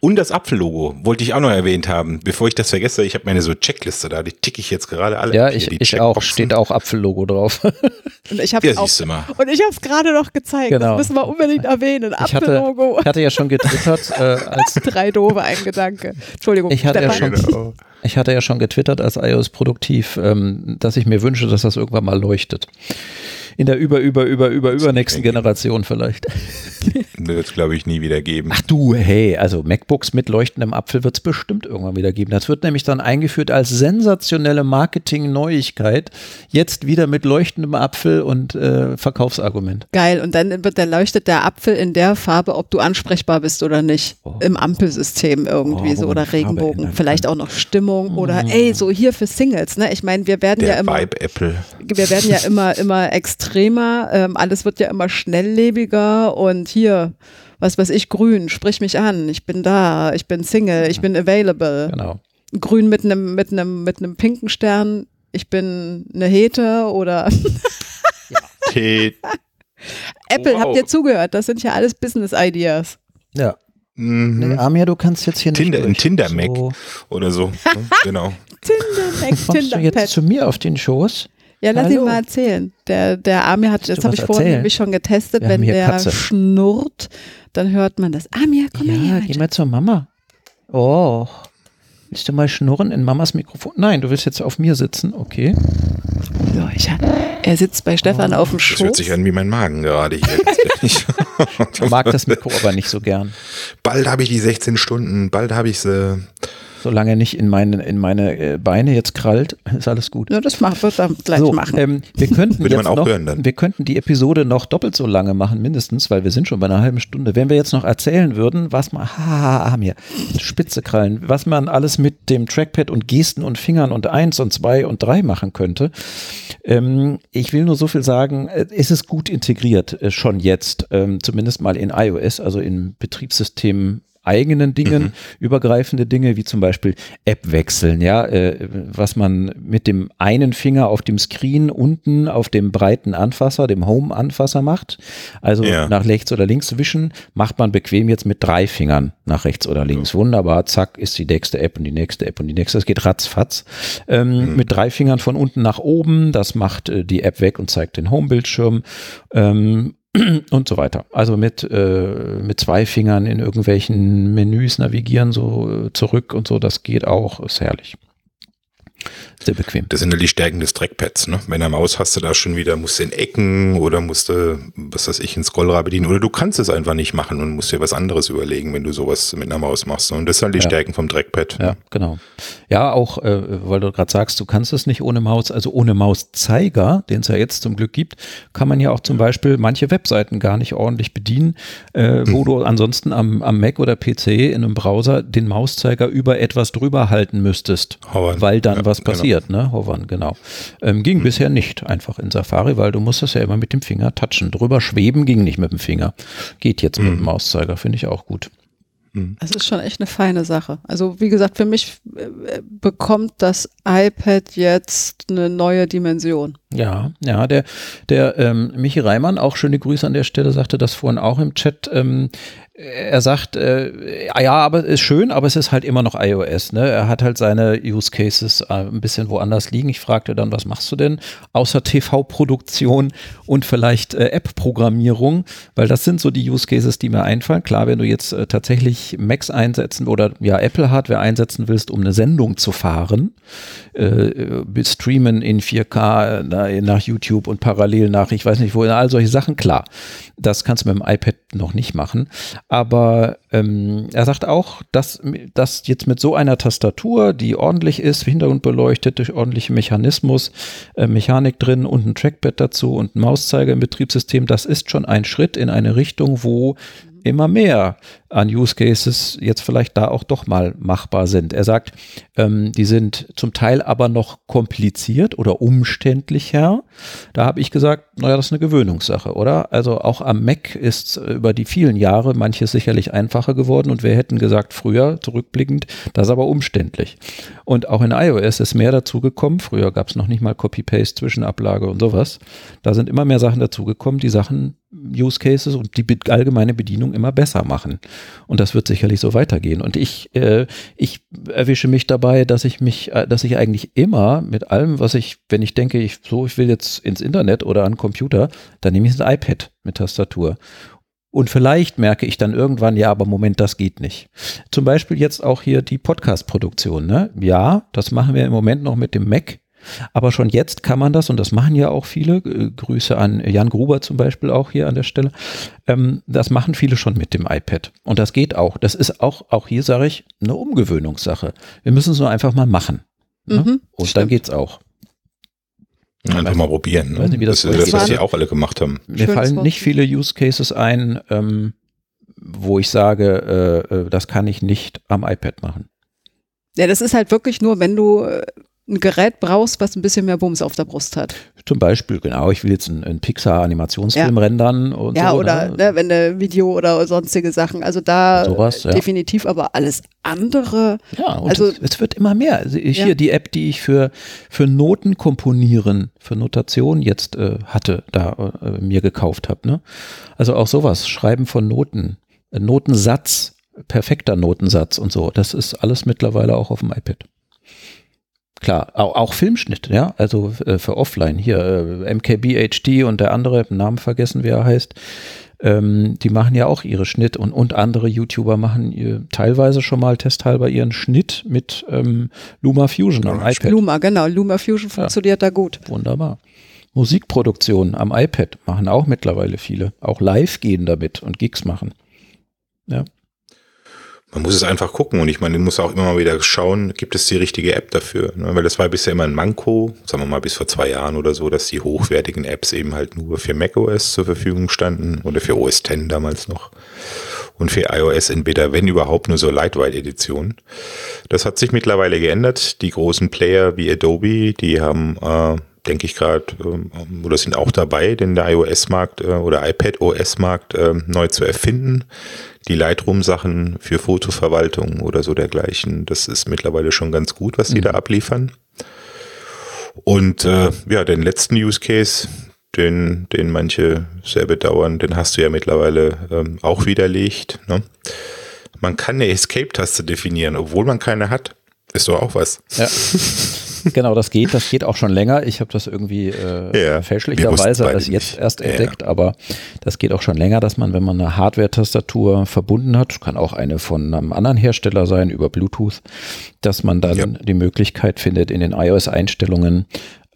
S2: Und das Apfellogo wollte ich auch noch erwähnt haben. Bevor ich das vergesse, ich habe meine so Checkliste da, die ticke ich jetzt gerade alle.
S1: Ja, ich,
S2: die
S1: ich auch. Steht auch Apfellogo drauf. <laughs>
S3: Und ich habe
S2: Ja,
S3: auch
S2: siehst du mal.
S3: Und ich habe es gerade noch gezeigt.
S1: Genau.
S3: Das müssen wir unbedingt erwähnen.
S1: Ich hatte,
S3: Apfellogo.
S1: ich hatte ja schon getwittert, äh, als <laughs>
S3: Drei doofe, ein Gedanke. Entschuldigung.
S1: Ich hatte ja
S3: Stefan.
S1: schon-
S2: Genau.
S1: Ich hatte ja schon getwittert als iOS produktiv, ähm, dass ich mir wünsche, dass das irgendwann mal leuchtet. In der über, über, über, über, übernächsten. Generation vielleicht. <laughs>
S2: Wird es, glaube ich, nie wieder geben.
S1: Ach du, hey, also MacBooks mit leuchtendem Apfel wird es bestimmt irgendwann wieder geben. Das wird nämlich dann eingeführt als sensationelle Marketing-Neuigkeit. Jetzt wieder mit leuchtendem Apfel und äh, Verkaufsargument.
S3: Geil. Und dann wird der leuchtet der Apfel in der Farbe, ob du ansprechbar bist oder nicht.
S1: Oh.
S3: Im Ampelsystem irgendwie
S1: Oh,
S3: so oder Regenbogen. Vielleicht auch noch Stimmung oder
S1: Mm.
S3: ey, so hier für Singles. Ne? Ich meine, wir werden ja
S2: Der
S3: immer.
S2: Vibe Apple.
S3: wir werden ja immer, immer extremer, ähm, alles wird ja immer schnelllebiger und hier, was weiß ich, grün, sprich mich an, ich bin da, ich bin Single, ich bin available.
S1: Genau.
S3: Grün mit einem, mit einem, mit einem pinken Stern, ich bin eine Hete oder <laughs>
S2: T
S3: Apple,
S2: Wow.
S3: habt ihr zugehört? Das sind ja alles Business Ideas.
S1: Ja.
S2: Mhm.
S1: Nee, Amir, du kannst jetzt hier nicht
S2: Tinder, ein. Tinder-Mac
S1: So,
S2: oder so. <laughs> ne? genau.
S3: Tinder, Mac,
S1: kommst du
S3: Tinder,
S1: jetzt zu mir auf den Schoß?
S3: Ja, lass
S1: Hallo.
S3: ihn mal erzählen. Der, der Amir hat, das habe ich vorhin nämlich schon getestet, wenn der
S1: Katze.
S3: schnurrt, dann hört man das. Amir, komm mal
S1: Ja,
S3: her.
S1: geh mal zur Mama. Oh. Willst du mal schnurren in Mamas Mikrofon? Nein, du willst jetzt auf mir sitzen. Okay.
S3: So, ich, er sitzt bei Stefan auf dem
S2: Das hört
S3: Schoß.
S2: sich an wie mein Magen gerade hier. <laughs>
S1: Ich mag das Mikro aber nicht so gern.
S2: Bald habe ich die 16 Stunden, bald habe ich sie.
S1: Solange nicht in meine, in meine äh, Beine jetzt krallt, <laughs> ist alles gut.
S3: Ja, das macht, wird er gleich
S1: so,
S3: machen.
S1: Ähm, wir könnten
S2: Würde
S1: jetzt
S2: man auch
S1: noch,
S2: hören dann.
S1: wir könnten die Episode noch doppelt so lange machen, mindestens, weil wir sind schon bei einer halben Stunde. Wenn wir jetzt noch erzählen würden, was man, ha, ha, mir, spitze Krallen, was man alles mit dem Trackpad und Gesten und Fingern und eins und zwei und drei machen könnte. Ähm, ich will nur so viel sagen, äh, es ist gut integriert, äh, schon jetzt, ähm, zumindest mal in iOS, also in Betriebssystemen eigenen Dingen,
S2: Mhm.
S1: übergreifende Dinge, wie zum Beispiel App wechseln, ja, äh, was man mit dem einen Finger auf dem Screen unten auf dem breiten Anfasser, dem Home-Anfasser macht, also
S2: Ja.
S1: nach rechts oder links wischen, macht man bequem jetzt mit drei Fingern nach rechts oder links. Wunderbar, zack, ist die nächste App und die nächste App und die nächste. Das geht ratzfatz. Ähm, Mit drei Fingern von unten nach oben, das macht äh, die App weg und zeigt den Home-Bildschirm. Ähm, <clears throat> und so weiter. Also mit, äh, mit zwei Fingern in irgendwelchen Menüs navigieren, so äh, zurück und so, das geht auch, ist herrlich. Sehr bequem.
S2: Das sind ja die Stärken des Trackpads. Ne? Mit einer Maus hast du da schon wieder, musst du in Ecken oder musst du, was weiß ich, in Scrollrad bedienen. Oder du kannst es einfach nicht machen und musst dir was anderes überlegen, wenn du sowas mit einer Maus machst. Und das sind halt die ja. Stärken vom Trackpad.
S1: Ja, ne? genau. Ja, auch, äh, weil du gerade sagst, du kannst es nicht ohne Maus, also ohne Mauszeiger, den es ja jetzt zum Glück gibt, kann man ja auch zum Beispiel manche Webseiten gar nicht ordentlich bedienen, äh, wo hm. <laughs> du ansonsten am, am Mac oder PC in einem Browser den Mauszeiger über etwas drüber halten müsstest, Hauern. weil dann ja, was genau. Passiert, genau. ne? Hovern, genau. Ähm, ging hm. bisher nicht einfach in Safari, weil du musst das ja immer mit dem Finger touchen. Drüber schweben ging nicht mit dem Finger. Geht jetzt hm. mit dem Mauszeiger, finde ich auch gut.
S3: Hm. Es ist schon echt eine feine Sache. Also wie gesagt, für mich äh, bekommt das iPad jetzt eine neue Dimension.
S1: Ja, ja, der, der ähm, Michi Reimann, auch schöne Grüße an der Stelle, sagte das vorhin auch im Chat. Ähm, er sagt, äh, ja, aber es ist schön, aber es ist halt immer noch iOS. Ne? Er hat halt seine Use Cases äh, ein bisschen woanders liegen. Ich fragte dann, was machst du denn außer TV-Produktion und vielleicht äh, App-Programmierung? Weil das sind so die Use Cases, die mir einfallen. Klar, wenn du jetzt äh, tatsächlich Macs einsetzen oder ja Apple-Hardware einsetzen willst, um eine Sendung zu fahren, äh, streamen in 4K na, nach YouTube und parallel nach, ich weiß nicht wo, all solche Sachen, klar. Das kannst du mit dem iPad noch nicht machen. Aber ähm, er sagt auch, dass das jetzt mit so einer Tastatur, die ordentlich ist, Hintergrund beleuchtet, durch ordentliche Mechanismus, äh, Mechanik drin und ein Trackpad dazu und ein Mauszeiger im Betriebssystem, das ist schon ein Schritt in eine Richtung, wo immer mehr an Use Cases jetzt vielleicht da auch doch mal machbar sind. Er sagt, ähm, die sind zum Teil aber noch kompliziert oder umständlicher. Da habe ich gesagt, naja, das ist eine Gewöhnungssache, oder? Also auch am Mac ist über die vielen Jahre manches sicherlich einfacher geworden und wir hätten gesagt, früher, zurückblickend, das ist aber umständlich. Und auch in iOS ist mehr dazugekommen. Früher gab es noch nicht mal Copy-Paste, Zwischenablage und sowas. Da sind immer mehr Sachen dazugekommen, die Sachen Use Cases und die allgemeine Bedienung immer besser machen. Und das wird sicherlich so weitergehen. Und ich, äh, ich erwische mich dabei, dass ich mich, äh, dass ich eigentlich immer mit allem, was ich, wenn ich denke, ich so, ich will jetzt ins Internet oder an Computer, dann nehme ich ein iPad mit Tastatur. Und vielleicht merke ich dann irgendwann, ja, aber Moment, das geht nicht. Zum Beispiel jetzt auch hier die Podcast-Produktion. Ne? Ja, das machen wir im Moment noch mit dem Mac. Aber schon jetzt kann man das, und das machen ja auch viele, äh, Grüße an Jan Gruber zum Beispiel auch hier an der Stelle, ähm, das machen viele schon mit dem iPad. Und das geht auch. Das ist auch, auch hier sage ich, eine Umgewöhnungssache. Wir müssen es nur einfach mal machen. Ne? Mhm, und stimmt. dann geht's auch.
S2: Einfach mal probieren. Ne? Nicht, das, das ist das, was sie auch alle gemacht haben.
S1: Mir Schönes fallen nicht viele Use Cases ein, ähm, wo ich sage, äh, äh, das kann ich nicht am iPad machen.
S3: Ja, das ist halt wirklich nur, wenn du äh, ein Gerät brauchst, was ein bisschen mehr Bums auf der Brust hat.
S1: Zum Beispiel, genau, ich will jetzt einen, einen Pixar-Animationsfilm ja. rendern und
S3: ja, so. Ja, oder ne? Ne, wenn du Video oder sonstige Sachen, also da Sowas, ja. definitiv, aber alles andere.
S1: Ja, und also, es, es wird immer mehr. Also ich ja. hier die App, die ich für, für Noten komponieren, für Notation jetzt äh, hatte, da äh, mir gekauft habe. Ne? Also auch sowas, Schreiben von Noten, äh, Notensatz, perfekter Notensatz und so, das ist alles mittlerweile auch auf dem iPad. Klar, auch, auch Filmschnitt, ja, also äh, für Offline hier, äh, MKBHD und der andere, Namen vergessen, wie er heißt, ähm, die machen ja auch ihre Schnitt und, und andere YouTuber machen ihr, teilweise schon mal testhalber ihren Schnitt mit ähm, Luma Fusion am iPad.
S3: Luma, genau, Luma Fusion funktioniert ja. da gut.
S1: Wunderbar. Musikproduktion am iPad machen auch mittlerweile viele. Auch live gehen damit und Gigs machen. Ja
S2: man muss es einfach gucken und ich meine, man muss auch immer mal wieder schauen, gibt es die richtige App dafür? Ne? Weil das war bisher immer ein Manko, sagen wir mal bis vor zwei Jahren oder so, dass die hochwertigen Apps eben halt nur für macOS zur Verfügung standen oder für OS X damals noch und für iOS Beta, wenn überhaupt nur so Lightweight-Editionen. Das hat sich mittlerweile geändert. Die großen Player wie Adobe, die haben äh, denke ich gerade, ähm, oder sind auch dabei, den der iOS-Markt äh, oder iPad-OS-Markt äh, neu zu erfinden. Die Lightroom-Sachen für Fotoverwaltung oder so dergleichen, das ist mittlerweile schon ganz gut, was die mhm. da abliefern. Und äh, ja, den letzten Use Case, den, den manche sehr bedauern, den hast du ja mittlerweile ähm, auch widerlegt. Ne? Man kann eine Escape-Taste definieren, obwohl man keine hat. Ist doch auch was.
S1: Ja. <laughs> Genau, das geht, das geht auch schon länger. Ich habe das irgendwie äh,
S2: Ja,
S1: fälschlicherweise
S2: beide
S1: jetzt erst
S2: Ja.
S1: entdeckt, aber das geht auch schon länger, dass man, wenn man eine Hardware-Tastatur verbunden hat, kann auch eine von einem anderen Hersteller sein über Bluetooth, dass man dann
S2: Ja.
S1: die Möglichkeit findet, in den iOS-Einstellungen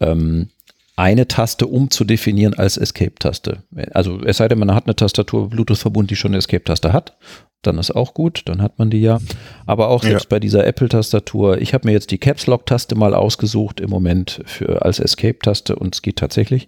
S1: ähm, eine Taste umzudefinieren als Escape-Taste. Also es sei denn, man hat eine Tastatur Bluetooth verbunden, die schon eine Escape-Taste hat, dann ist auch gut, dann hat man die ja. Aber auch
S2: Ja.
S1: selbst bei dieser Apple-Tastatur, ich habe mir jetzt die Caps Lock-Taste mal ausgesucht im Moment für, als Escape-Taste und es geht tatsächlich.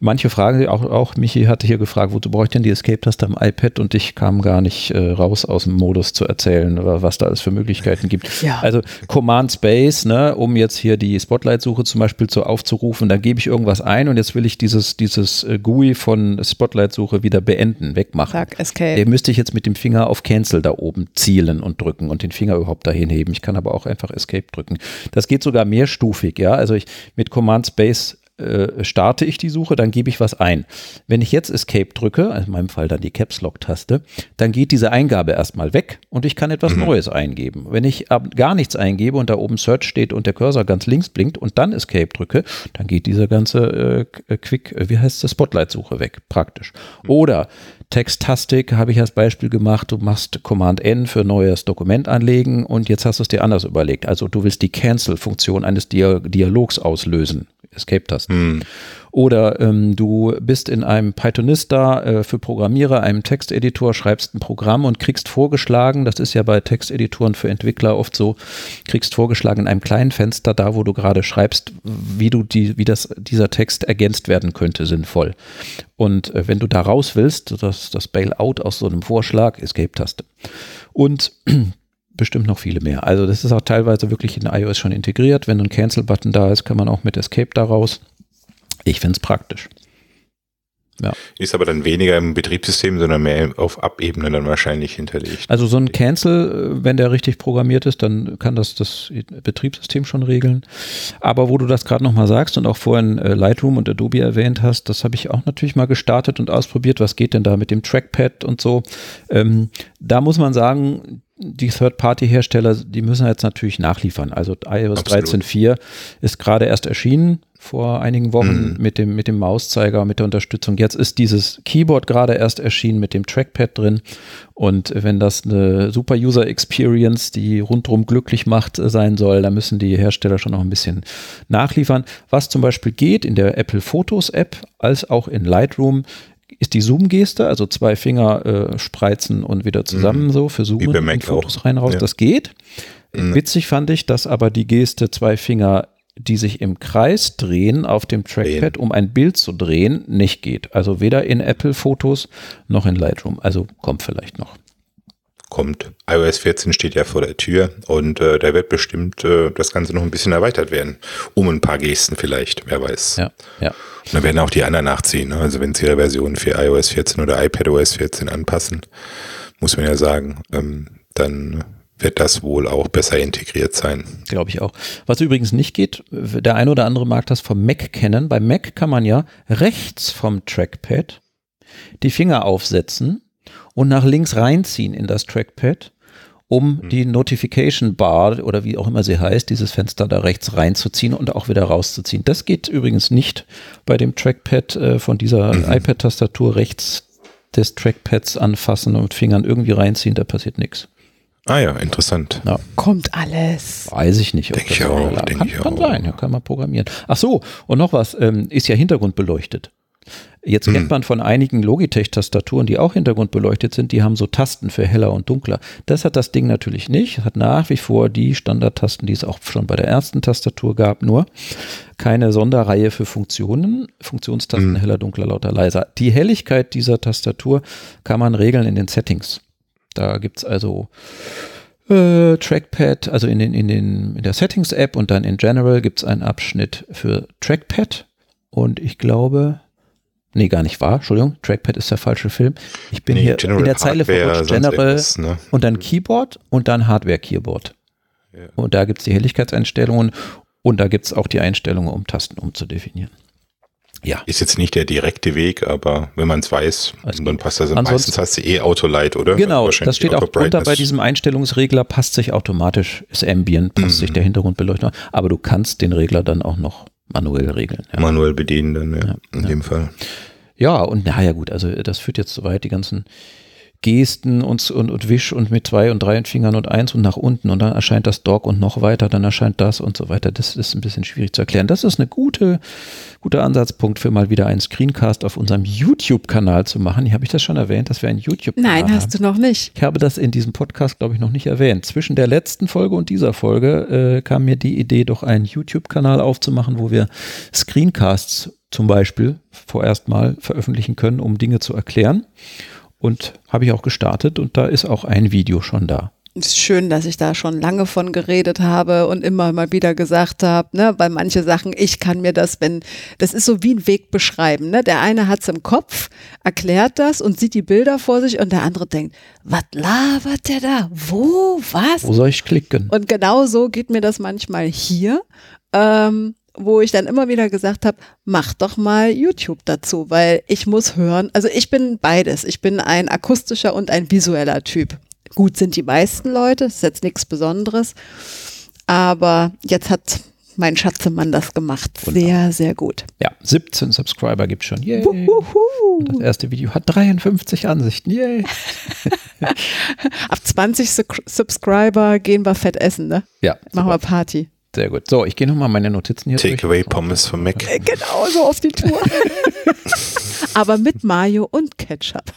S1: Manche fragen, auch, auch Michi hatte hier gefragt, wozu brauche ich denn die Escape-Taste am iPad und ich kam gar nicht äh, raus aus dem Modus zu erzählen, was da alles für Möglichkeiten gibt.
S3: Ja.
S1: Also Command Space, ne, um jetzt hier die Spotlight-Suche zum Beispiel zu aufzurufen, dann gebe ich irgendwas ein und jetzt will ich dieses, dieses äh, GUI von Spotlight-Suche wieder beenden, wegmachen.
S3: Sag Escape.
S1: Den müsste ich jetzt mit dem Finger auf Cancel da oben zielen und drücken und den Finger überhaupt dahin heben. Ich kann aber auch einfach Escape drücken. Das geht sogar mehrstufig, ja. Also ich mit Command Space äh, starte ich die Suche, dann gebe ich was ein. Wenn ich jetzt Escape drücke, also in meinem Fall dann die Caps Lock Taste, dann geht diese Eingabe erstmal weg und ich kann etwas Neues eingeben. Wenn ich gar nichts eingebe und da oben Search steht und der Cursor ganz links blinkt und dann Escape drücke, dann geht diese ganze äh, Quick, äh, wie heißt das, Spotlight-Suche weg, praktisch. Oder Textastik habe ich als Beispiel gemacht, du machst Command N für neues Dokument anlegen und jetzt hast du es dir anders überlegt. Also du willst die Cancel-Funktion eines Dia Dialogs auslösen. Escape-Tasten. Oder ähm, du bist in einem Pythonista äh, für Programmierer, einem Texteditor, schreibst ein Programm und kriegst vorgeschlagen, das ist ja bei Texteditoren für Entwickler oft so, kriegst vorgeschlagen in einem kleinen Fenster, da wo du gerade schreibst, wie du die, wie das, dieser Text ergänzt werden könnte, sinnvoll. Und äh, wenn du da raus willst, das, das Bailout aus so einem Vorschlag, Escape-Taste. Und bestimmt noch viele mehr. Also das ist auch teilweise wirklich in iOS schon integriert. Wenn ein Cancel-Button da ist, kann man auch mit Escape da raus. Ich finde es praktisch.
S2: Ist aber dann weniger im Betriebssystem, sondern mehr auf App-Ebene dann wahrscheinlich hinterlegt.
S1: Also so ein Cancel, äh, wenn der richtig programmiert ist, dann kann das das Betriebssystem schon regeln. Aber wo du das gerade nochmal sagst und auch vorhin äh, Lightroom und Adobe erwähnt hast, das habe ich auch natürlich mal gestartet und ausprobiert. Was geht denn da mit dem Trackpad und so? Ähm, da muss man sagen, die Third-Party-Hersteller, die müssen jetzt natürlich nachliefern. Also iOS
S2: Absolut.
S1: 13.4 ist gerade erst erschienen vor einigen Wochen
S2: Mhm.
S1: mit dem, mit dem Mauszeiger, mit der Unterstützung. Jetzt ist dieses Keyboard gerade erst erschienen mit dem Trackpad drin. Und wenn das eine super User Experience, die rundrum glücklich macht, äh, sein soll, dann müssen die Hersteller schon noch ein bisschen nachliefern. Was zum Beispiel geht in der Apple Photos App als auch in Lightroom, ist die Zoom-Geste, also zwei Finger äh, spreizen und wieder zusammen so für Zoomen
S2: bei
S1: in
S2: Mac
S1: Fotos
S2: auch.
S1: rein raus.
S2: Ja.
S1: Das geht.
S2: Mhm.
S1: Witzig fand ich, dass aber die Geste zwei Finger, die sich im Kreis drehen auf dem Trackpad, um ein Bild zu drehen, nicht geht. Also weder in Apple Fotos noch in Lightroom. Also kommt vielleicht noch.
S2: Kommt. iOS 14 steht ja vor der Tür und äh, da wird bestimmt äh, das Ganze noch ein bisschen erweitert werden. Um ein paar Gesten vielleicht, wer weiß.
S1: Ja, ja.
S2: Und dann werden auch die anderen nachziehen. Ne? Also wenn sie ihre Version für iOS 14 oder iPadOS 14 anpassen, muss man ja sagen, ähm, dann wird das wohl auch besser integriert sein.
S1: Glaube ich auch. Was übrigens nicht geht, der ein oder andere mag das vom Mac kennen. Bei Mac kann man ja rechts vom Trackpad die Finger aufsetzen und nach links reinziehen in das Trackpad, um die Notification Bar oder wie auch immer sie heißt, dieses Fenster da rechts reinzuziehen und auch wieder rauszuziehen. Das geht übrigens nicht bei dem Trackpad äh, von dieser iPad-Tastatur rechts des Trackpads anfassen und mit Fingern irgendwie reinziehen, da passiert nichts.
S2: Ah ja, interessant.
S1: Ja.
S3: Kommt alles.
S1: Weiß ich nicht. ob
S2: Denk
S1: das
S2: ich
S1: so
S2: auch, denk
S1: kann,
S2: ich
S1: kann
S2: auch.
S1: sein, ja, kann man programmieren. Ach so, und noch was, ähm, ist ja hintergrundbeleuchtet. Jetzt
S2: Hm.
S1: kennt man von einigen Logitech-Tastaturen, die auch hintergrundbeleuchtet sind, die haben so Tasten für heller und dunkler. Das hat das Ding natürlich nicht. Es hat nach wie vor die Standardtasten, die es auch schon bei der ersten Tastatur gab, nur keine Sonderreihe für Funktionen. Funktionstasten
S2: Hm.
S1: heller, dunkler, lauter, leiser. Die Helligkeit dieser Tastatur kann man regeln in den Settings. Da gibt es also äh, Trackpad, also in, den, in, den, in der Settings-App und dann in General gibt es einen Abschnitt für Trackpad und ich glaube, nee, gar nicht wahr, Entschuldigung, Trackpad ist der falsche Film. Ich bin
S2: Nee,
S1: hier
S2: General
S1: in der Zeile verrutscht, General
S2: ne?
S1: und dann Keyboard und dann Hardware-Keyboard.
S2: Ja.
S1: Und da gibt es die Helligkeitseinstellungen und da gibt es auch die Einstellungen, um Tasten umzudefinieren. Ja.
S2: Ist jetzt nicht der direkte Weg, aber wenn man es weiß,
S1: Alles
S2: dann passt das.
S1: Ansonsten-
S2: Meistens hast du eh Autolight, oder?
S1: Genau, das steht auch drunter bei diesem Einstellungsregler, passt sich automatisch, ist Ambient, passt
S2: Mhm.
S1: sich der Hintergrundbeleuchtung, aber du kannst den Regler dann auch noch manuell regeln. Ja,
S2: Manuell bedienen dann, ja, in dem Fall.
S1: ja und naja gut, also das führt jetzt so weit, die ganzen Gesten und, und, und Wisch und mit zwei und drei Fingern und eins und nach unten und dann erscheint das Dock und noch weiter, dann erscheint das und so weiter. Das ist ein bisschen schwierig zu erklären. Das ist eine gute, guter Ansatzpunkt für mal wieder einen Screencast auf unserem YouTube-Kanal zu machen. Hier habe ich das schon erwähnt, dass wir einen YouTube-Kanal
S3: Nein,
S1: haben.
S3: hast du noch nicht.
S1: Ich habe das in diesem Podcast, glaube ich, noch nicht erwähnt. Zwischen der letzten Folge und dieser Folge äh, kam mir die Idee, doch einen YouTube-Kanal aufzumachen, wo wir Screencasts zum Beispiel vorerst mal veröffentlichen können, um Dinge zu erklären. Und habe ich auch gestartet und da ist auch ein Video schon da.
S3: ist schön, dass ich da schon lange von geredet habe und immer mal wieder gesagt habe, ne, bei manche Sachen, ich kann mir das, wenn, das ist so wie ein Weg beschreiben, ne? Der eine hat es im Kopf, erklärt das und sieht die Bilder vor sich und der andere denkt, was labert der da? Wo? Was?
S1: Wo soll ich klicken?
S3: Und genau so geht mir das manchmal hier, ähm, wo ich dann immer wieder gesagt habe, mach doch mal YouTube dazu, weil ich muss hören. Also ich bin beides. Ich bin ein akustischer und ein visueller Typ. Gut sind die meisten Leute, ist jetzt nichts Besonderes. Aber jetzt hat mein Schatzemann das gemacht. Sehr, sehr gut.
S1: Ja, 17 Subscriber gibt es schon. Yay. Das erste Video hat 53 Ansichten. Yay. <laughs>
S3: Ab 20 Sub- Subscriber gehen wir fett essen, ne?
S1: Ja,
S3: Machen wir
S1: super.
S3: Party.
S1: Sehr gut. So, ich gehe nochmal meine Notizen hier durch.
S2: Takeaway Pommes von Mac.
S3: Äh, Genau so auf die Tour. <laughs> Aber mit Mayo und Ketchup.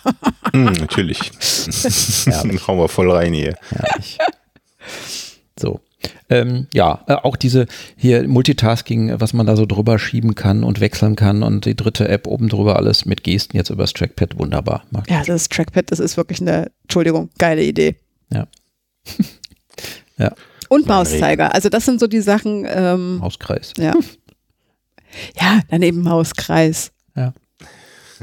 S2: Hm, natürlich. <laughs>
S1: Herrlich. <laughs>
S2: Hauen wir voll rein hier.
S1: Herrlich. So. Ähm, ja, äh, auch diese hier Multitasking, was man da so drüber schieben kann und wechseln kann und die dritte App oben drüber alles mit Gesten jetzt übers Trackpad wunderbar. Mag.
S3: Ja, das Trackpad, das ist wirklich eine, Entschuldigung, geile Idee.
S1: Ja. ja,
S3: Und Mauszeiger. Also das sind so die Sachen, ähm,
S1: Mauskreis.
S3: ja. <laughs> Ja, daneben Mauskreis.
S1: Ja.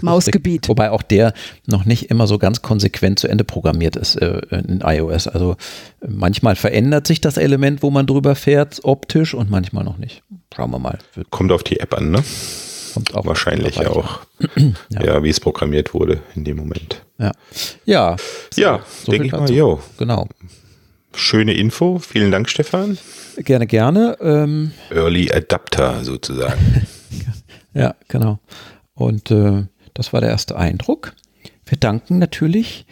S3: Mausgebiet.
S1: Wobei auch der noch nicht immer so ganz konsequent zu Ende programmiert ist äh, in iOS. Also äh, manchmal verändert sich das Element, wo man drüber fährt, optisch und manchmal noch nicht. Schauen wir mal.
S2: Kommt auf die App an, ne?
S1: kommt auch
S2: Wahrscheinlich auch. <clears throat>
S1: Ja.
S2: Ja, wie es programmiert wurde in dem Moment.
S1: Ja, ja,
S2: Ja,
S1: so
S2: denke ich mal, jo.
S1: genau.
S2: Schöne Info. Vielen Dank, Stefan.
S1: Gerne, gerne. Ähm,
S2: Early Adapter sozusagen. <laughs>
S1: ja, genau. Und äh, das war der erste Eindruck. Wir danken natürlich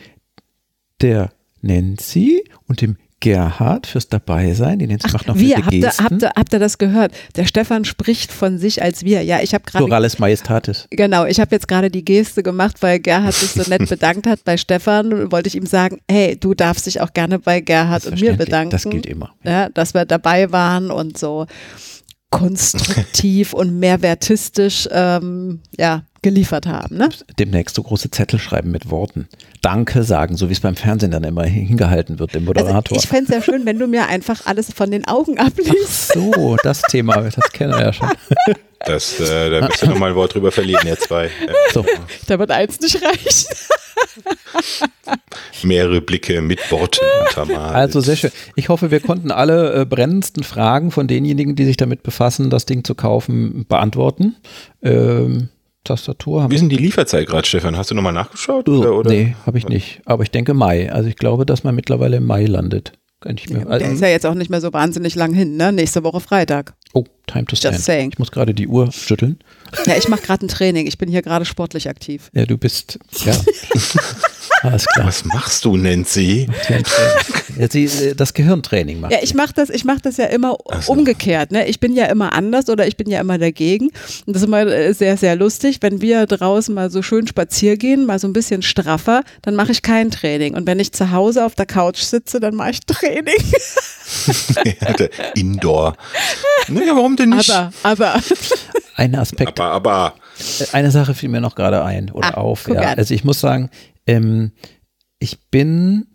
S1: der Nancy und dem Gerhard fürs Dabeisein. Die Nancy macht noch
S3: wir, habt ihr, habt, ihr, habt ihr das gehört? Der Stefan spricht von sich als wir. Ja, ich habe gerade
S1: Pluralis Majestatis.
S3: Genau, ich habe jetzt gerade die Geste gemacht, weil Gerhard sich so nett <laughs> bedankt hat bei Stefan. Wollte ich ihm sagen, hey, du darfst dich auch gerne bei Gerhard und mir bedanken.
S1: Das gilt immer.
S3: Ja, dass wir dabei waren und so konstruktiv und mehrwertistisch ähm, ja, geliefert haben. Ne?
S1: Demnächst so große Zettel schreiben mit Worten. Danke sagen, so wie es beim Fernsehen dann immer hingehalten wird, dem
S3: Also
S1: Moderator.
S3: ich fände es ja schön, wenn du mir einfach alles von den Augen abliest.
S1: so, das Thema, das kennen wir ja schon.
S2: Das, äh, da müsst ihr noch mal ein Wort drüber verlieren, ihr zwei.
S1: So,
S3: Da wird eins nicht reichen.
S2: mehrere Blicke mit Worten untermalt.
S1: also sehr schön. Ich hoffe, wir konnten alle äh, brennendsten Fragen von denjenigen, die sich damit befassen, das Ding zu kaufen, beantworten. Ähm, Tastatur haben
S2: Wie ist denn die Lieferzeit gerade, Stefan? Hast du nochmal nachgeschaut?
S1: wir.
S2: Oder, oder?
S1: Nee, habe ich nicht. Aber ich denke Mai. Also ich glaube, dass man mittlerweile im Mai landet. Kann ich mir,
S3: Der
S1: also,
S3: ist ja jetzt auch nicht mehr so wahnsinnig lang hin, ne? Nächste Woche Freitag.
S1: oh, time to stand.
S3: saying.
S1: Ich muss gerade die Uhr schütteln.
S3: Ja, ich mache gerade ein Training. Ich bin hier gerade sportlich aktiv.
S1: Ja, du bist, ja. <laughs> Alles klar.
S2: Was machst du, Nancy?
S1: Sie, äh, das Gehirntraining macht.
S3: Ja, ich mache das, ich mach das ja immer
S2: so.
S3: umgekehrt. Ne? Ich bin ja immer anders oder ich bin ja immer dagegen. Und das ist immer äh, sehr, sehr lustig. Wenn wir draußen mal so schön spazieren gehen, mal so ein bisschen straffer, dann mache ich kein Training. Und wenn ich zu Hause auf der Couch sitze, dann mache ich <laughs> Training.
S2: Indoor. Naja, warum denn nicht?
S3: Aber, aber,
S1: Ein Aspekt,
S2: aber, aber.
S1: eine Sache fiel mir noch gerade ein oder
S3: Ah,
S1: auf. Ja. Also ich muss sagen, ähm, ich bin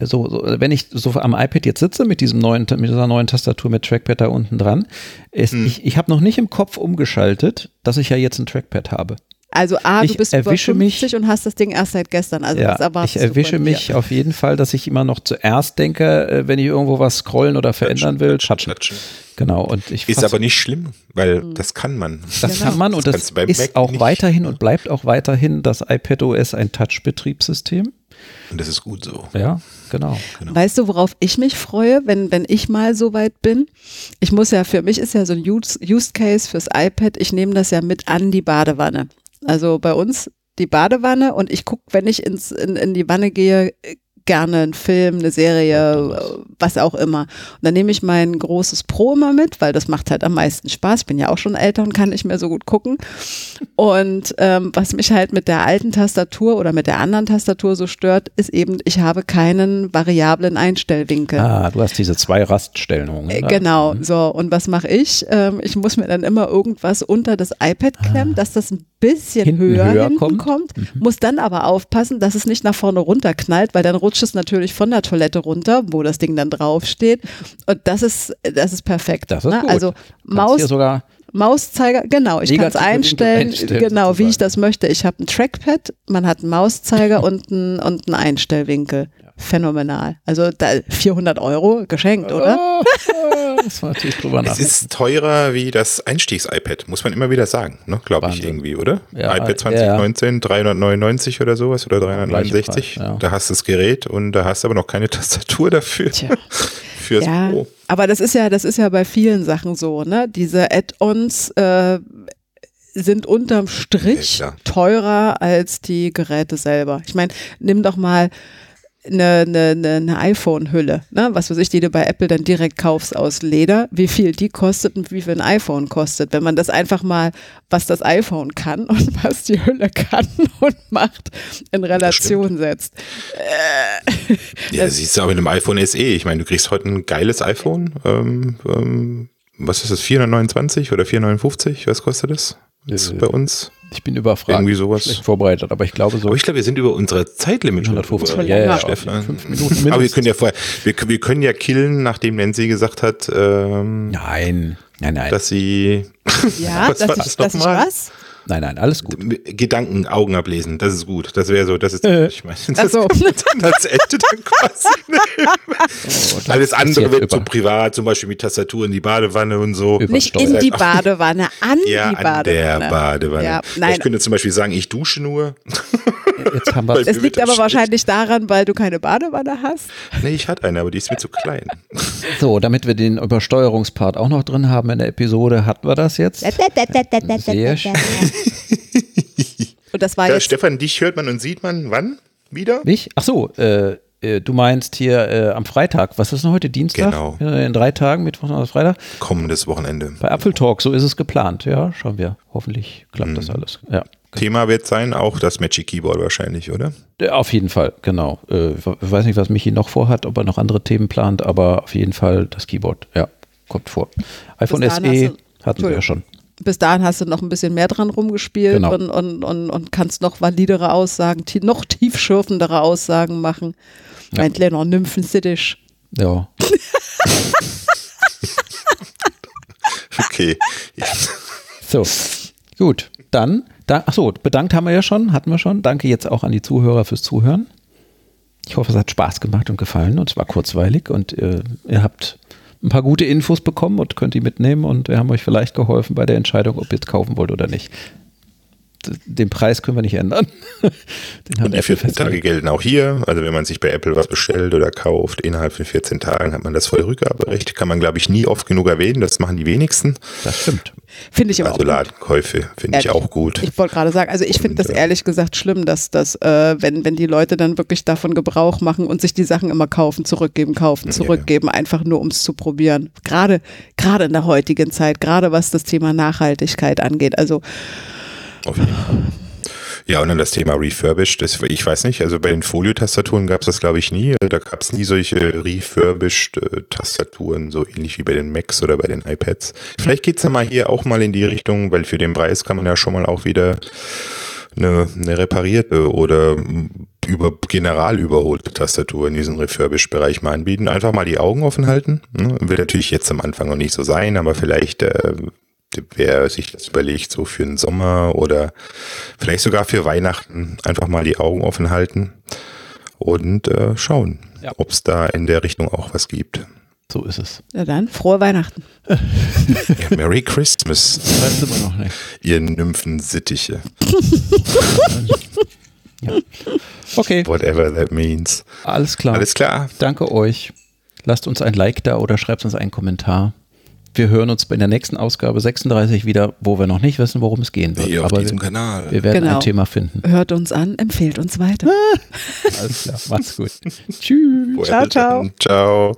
S1: so, so, wenn ich so am iPad jetzt sitze mit diesem neuen, mit dieser neuen Tastatur mit Trackpad da unten dran, ist,
S2: Hm.
S1: ich, ich habe noch nicht im Kopf umgeschaltet, dass ich ja jetzt ein Trackpad habe.
S3: Also A,
S1: Ich
S3: du bist über
S1: erwische
S3: 50
S1: mich-
S3: und hast das Ding erst seit gestern. Also
S1: Ja,
S3: das
S1: ich erwische mich auf jeden Fall, dass ich immer noch zuerst denke, äh, wenn ich irgendwo was scrollen oder verändern will, touchen.
S2: Klatschen.
S1: Genau. Und ich
S2: Ist aber nicht schlimm, weil
S3: Hm.
S2: das kann man.
S1: Das
S3: Genau.
S1: kann man und
S2: Das
S1: das, ist
S2: Mac
S1: auch
S2: nicht,
S1: weiterhin und bleibt auch weiterhin das iPadOS ein Touch-Betriebssystem.
S2: Und das ist gut so.
S1: Ja, genau.
S3: Weißt du, worauf ich mich freue, wenn, wenn ich mal so weit bin? Ich muss ja, für mich ist ja so ein Use, Use Case fürs iPad, ich nehme das ja mit an die Badewanne. Also bei uns die Badewanne und ich gucke, wenn ich ins, in, in die Wanne gehe, gerne einen Film, eine Serie, äh, was auch immer. Und dann nehme ich mein großes Pro immer mit, weil das macht halt am meisten Spaß. Ich bin ja auch schon älter und kann nicht mehr so gut gucken. Und ähm, was mich halt mit der alten Tastatur oder mit der anderen Tastatur so stört, ist eben, ich habe keinen variablen Einstellwinkel.
S1: Ah, du hast diese zwei Raststellungen.
S3: Äh,
S1: ne?
S3: Genau, so. Und was mache ich? Ähm, ich muss mir dann immer irgendwas unter das iPad klemmen, dass das ein bisschen
S1: Ah. Hinten
S3: höher,
S1: höher
S3: hinten
S1: kommt.
S3: kommt.
S1: Mhm.
S3: Muss dann aber aufpassen, dass es nicht nach vorne runterknallt, weil dann rutscht es natürlich von der Toilette runter, wo das Ding dann draufsteht. Und das ist, das ist perfekt.
S1: Das ist
S3: ne?
S1: gut.
S3: Also Maus,
S1: hier sogar
S3: Mauszeiger, genau, ich kann es einstellen,
S1: einstellen,
S3: genau, wie ich
S1: sozusagen.
S3: das möchte. Ich habe ein Trackpad, man hat einen Mauszeiger und einen, und einen Einstellwinkel. Phänomenal. Also da 400 Euro geschenkt, oder?
S1: Das war natürlich drüber
S2: Es ist teurer wie das Einstiegs-iPad, muss man immer wieder sagen, ne? glaube ich irgendwie, oder?
S1: Ja,
S2: iPad
S1: ja,
S2: 2019, 399 oder sowas oder 369.
S1: Preis, ja.
S2: Da hast du das Gerät und da hast du aber noch keine <laughs> Tastatur dafür.
S3: Tja. <laughs>
S2: Fürs
S3: Ja,
S2: Pro.
S3: aber das ist ja, das ist ja bei vielen Sachen so, ne? Diese Add-ons äh, sind unterm Strich
S2: Ja,
S3: teurer als die Geräte selber. Ich meine, nimm doch mal eine, eine, eine, iPhone-Hülle, ne? was weiß ich, die du bei Apple dann direkt kaufst aus Leder, wie viel die kostet und wie viel ein iPhone kostet. Wenn man das einfach mal, was das iPhone kann <laughs> und was die Hülle kann und macht, in Relation setzt. <laughs>
S2: Ja, siehst du aber mit dem iPhone SE. Ich meine, du kriegst heute ein geiles iPhone. Ähm, ähm, was ist das? 429 oder 459? Was kostet das? Ist
S1: Äh,
S2: bei uns.
S1: Ich bin überfragt.
S2: Irgendwie sowas.
S1: Schlecht vorbereitet, aber ich glaube so.
S2: Aber ich glaube, wir sind über unsere Zeitlimit schon
S1: 150.
S2: drüber.
S1: Ja, ja,
S2: Stefan.
S1: fünf Minuten
S2: Aber wir
S1: mindestens.
S2: können ja vorher, wir, wir können ja killen, nachdem Nancy gesagt hat, ähm,
S1: Nein, nein, nein.
S2: dass sie
S3: Ja, <laughs>
S2: Was
S3: dass
S2: war
S3: ich,
S2: das
S3: dass ich was?
S1: Nein, nein, alles gut.
S2: Gedanken, Augen ablesen. Das ist gut. Das wäre so, das ist,
S1: Äh.
S2: ich meine, das
S3: so. <laughs>
S2: kommt dann als Ende dann quasi. <laughs> Alles andere wird
S1: über-
S2: so privat, zum Beispiel mit Tastatur in die Badewanne und so.
S1: Über-
S3: Nicht in die Badewanne, an
S2: Ja,
S3: die
S2: an
S3: Badewanne.
S2: der Badewanne.
S3: Ja,
S2: ich
S3: nein,
S2: könnte zum Beispiel sagen, ich dusche nur.
S1: Jetzt haben wir
S3: es liegt aber wahrscheinlich daran, weil du keine Badewanne hast.
S2: Nee, ich hatte eine, aber die ist mir zu klein. <laughs>
S1: so, damit wir den Übersteuerungspart auch noch drin haben in der Episode, hatten wir das jetzt. Sehr schön.
S3: Und das war
S2: Ja,
S3: jetzt
S2: Stefan, dich hört man und sieht man wann wieder?
S1: Mich? Ach so, äh, äh, du meinst hier äh, am Freitag. Was ist denn heute? Dienstag?
S2: Genau.
S1: Äh, in drei Tagen, Mittwoch, Donnerstag, Freitag.
S2: Kommendes Wochenende.
S1: Bei Apple Talk, so ist es geplant. Ja, schauen wir. Hoffentlich klappt
S2: Mhm.
S1: das alles. Ja.
S2: Thema wird sein, auch das Magic Keyboard wahrscheinlich, oder?
S1: Äh, Auf jeden Fall, genau. Äh, ich weiß nicht, was Michi noch vorhat, ob er noch andere Themen plant, aber auf jeden Fall das Keyboard. Ja, kommt vor. iPhone SE
S3: du-
S1: hatten wir ja schon.
S3: bis dahin hast du noch ein bisschen mehr dran rumgespielt
S1: Genau.
S3: und, und, und, und kannst noch validere Aussagen, noch tiefschürfendere Aussagen machen.
S1: Ja.
S3: Mein kleiner Nymphensittich.
S1: Ja. <laughs>
S2: Okay. Ja.
S1: So, gut. Dann, da, ach so, bedankt haben wir ja schon, hatten wir schon. Danke jetzt auch an die Zuhörer fürs Zuhören. Ich hoffe, es hat Spaß gemacht und gefallen und es war kurzweilig und äh, ihr habt ein paar gute Infos bekommen und könnt die mitnehmen und wir haben euch vielleicht geholfen bei der Entscheidung, ob ihr es kaufen wollt oder nicht. Den Preis können wir nicht ändern. <laughs>
S2: Und die
S1: Apple
S2: 14 Tage gelten auch hier. Also wenn man sich bei Apple was bestellt oder kauft, innerhalb von 14 Tagen hat man das volle Rückgaberecht. Kann man, glaube ich, nie oft genug erwähnen. Das machen die wenigsten.
S1: Das stimmt.
S3: Finde ich aber
S2: Also
S3: auch.
S2: Ladenkäufe finde ich auch gut.
S3: Ich wollte gerade sagen, also ich finde das
S2: äh,
S3: ehrlich gesagt schlimm, dass das, äh, wenn, wenn die Leute dann wirklich davon Gebrauch machen und sich die Sachen immer kaufen, zurückgeben, kaufen,
S2: Ja.
S3: zurückgeben, einfach nur um es zu probieren. Gerade, gerade in der heutigen Zeit, gerade was das Thema Nachhaltigkeit angeht. Also
S2: Auf jeden Fall. Ja, und dann das Thema Refurbished. Das, ich weiß nicht, also bei den Folio-Tastaturen gab es das, glaube ich, nie. Da gab es nie solche Refurbished-Tastaturen, so ähnlich wie bei den Macs oder bei den iPads. Vielleicht geht's dann mal hier auch mal in die Richtung, weil für den Preis kann man ja schon mal auch wieder eine, eine reparierte oder über general überholte Tastatur in diesem Refurbished-Bereich mal anbieten. Einfach mal die Augen offen halten. Ne? Wird natürlich jetzt am Anfang noch nicht so sein, aber vielleicht äh, wer sich das überlegt, so für den Sommer oder vielleicht sogar für Weihnachten, einfach mal die Augen offen halten und äh, schauen,
S1: Ja.
S2: ob es da in der Richtung auch was gibt.
S1: So ist es.
S3: Ja dann, frohe Weihnachten. <laughs>
S2: Ja, Merry Christmas,
S1: Das sind wir noch nicht.
S2: ihr Nymphensittiche, <laughs>
S1: Okay,
S2: whatever that means.
S1: alles klar.
S2: Alles klar.
S1: Danke euch. Lasst uns ein Like da oder schreibt uns einen Kommentar. Wir hören uns in der nächsten Ausgabe 36 wieder, wo wir noch nicht wissen, worum es gehen wird.
S2: Hier auf
S1: Aber
S2: diesem
S1: wir,
S2: Kanal.
S1: wir werden
S3: Genau.
S1: ein Thema finden.
S3: Hört uns an, empfehlt uns weiter. <laughs>
S1: Alles klar, macht's gut. <laughs> Tschüss.
S3: Ciao, ciao.
S2: Ciao.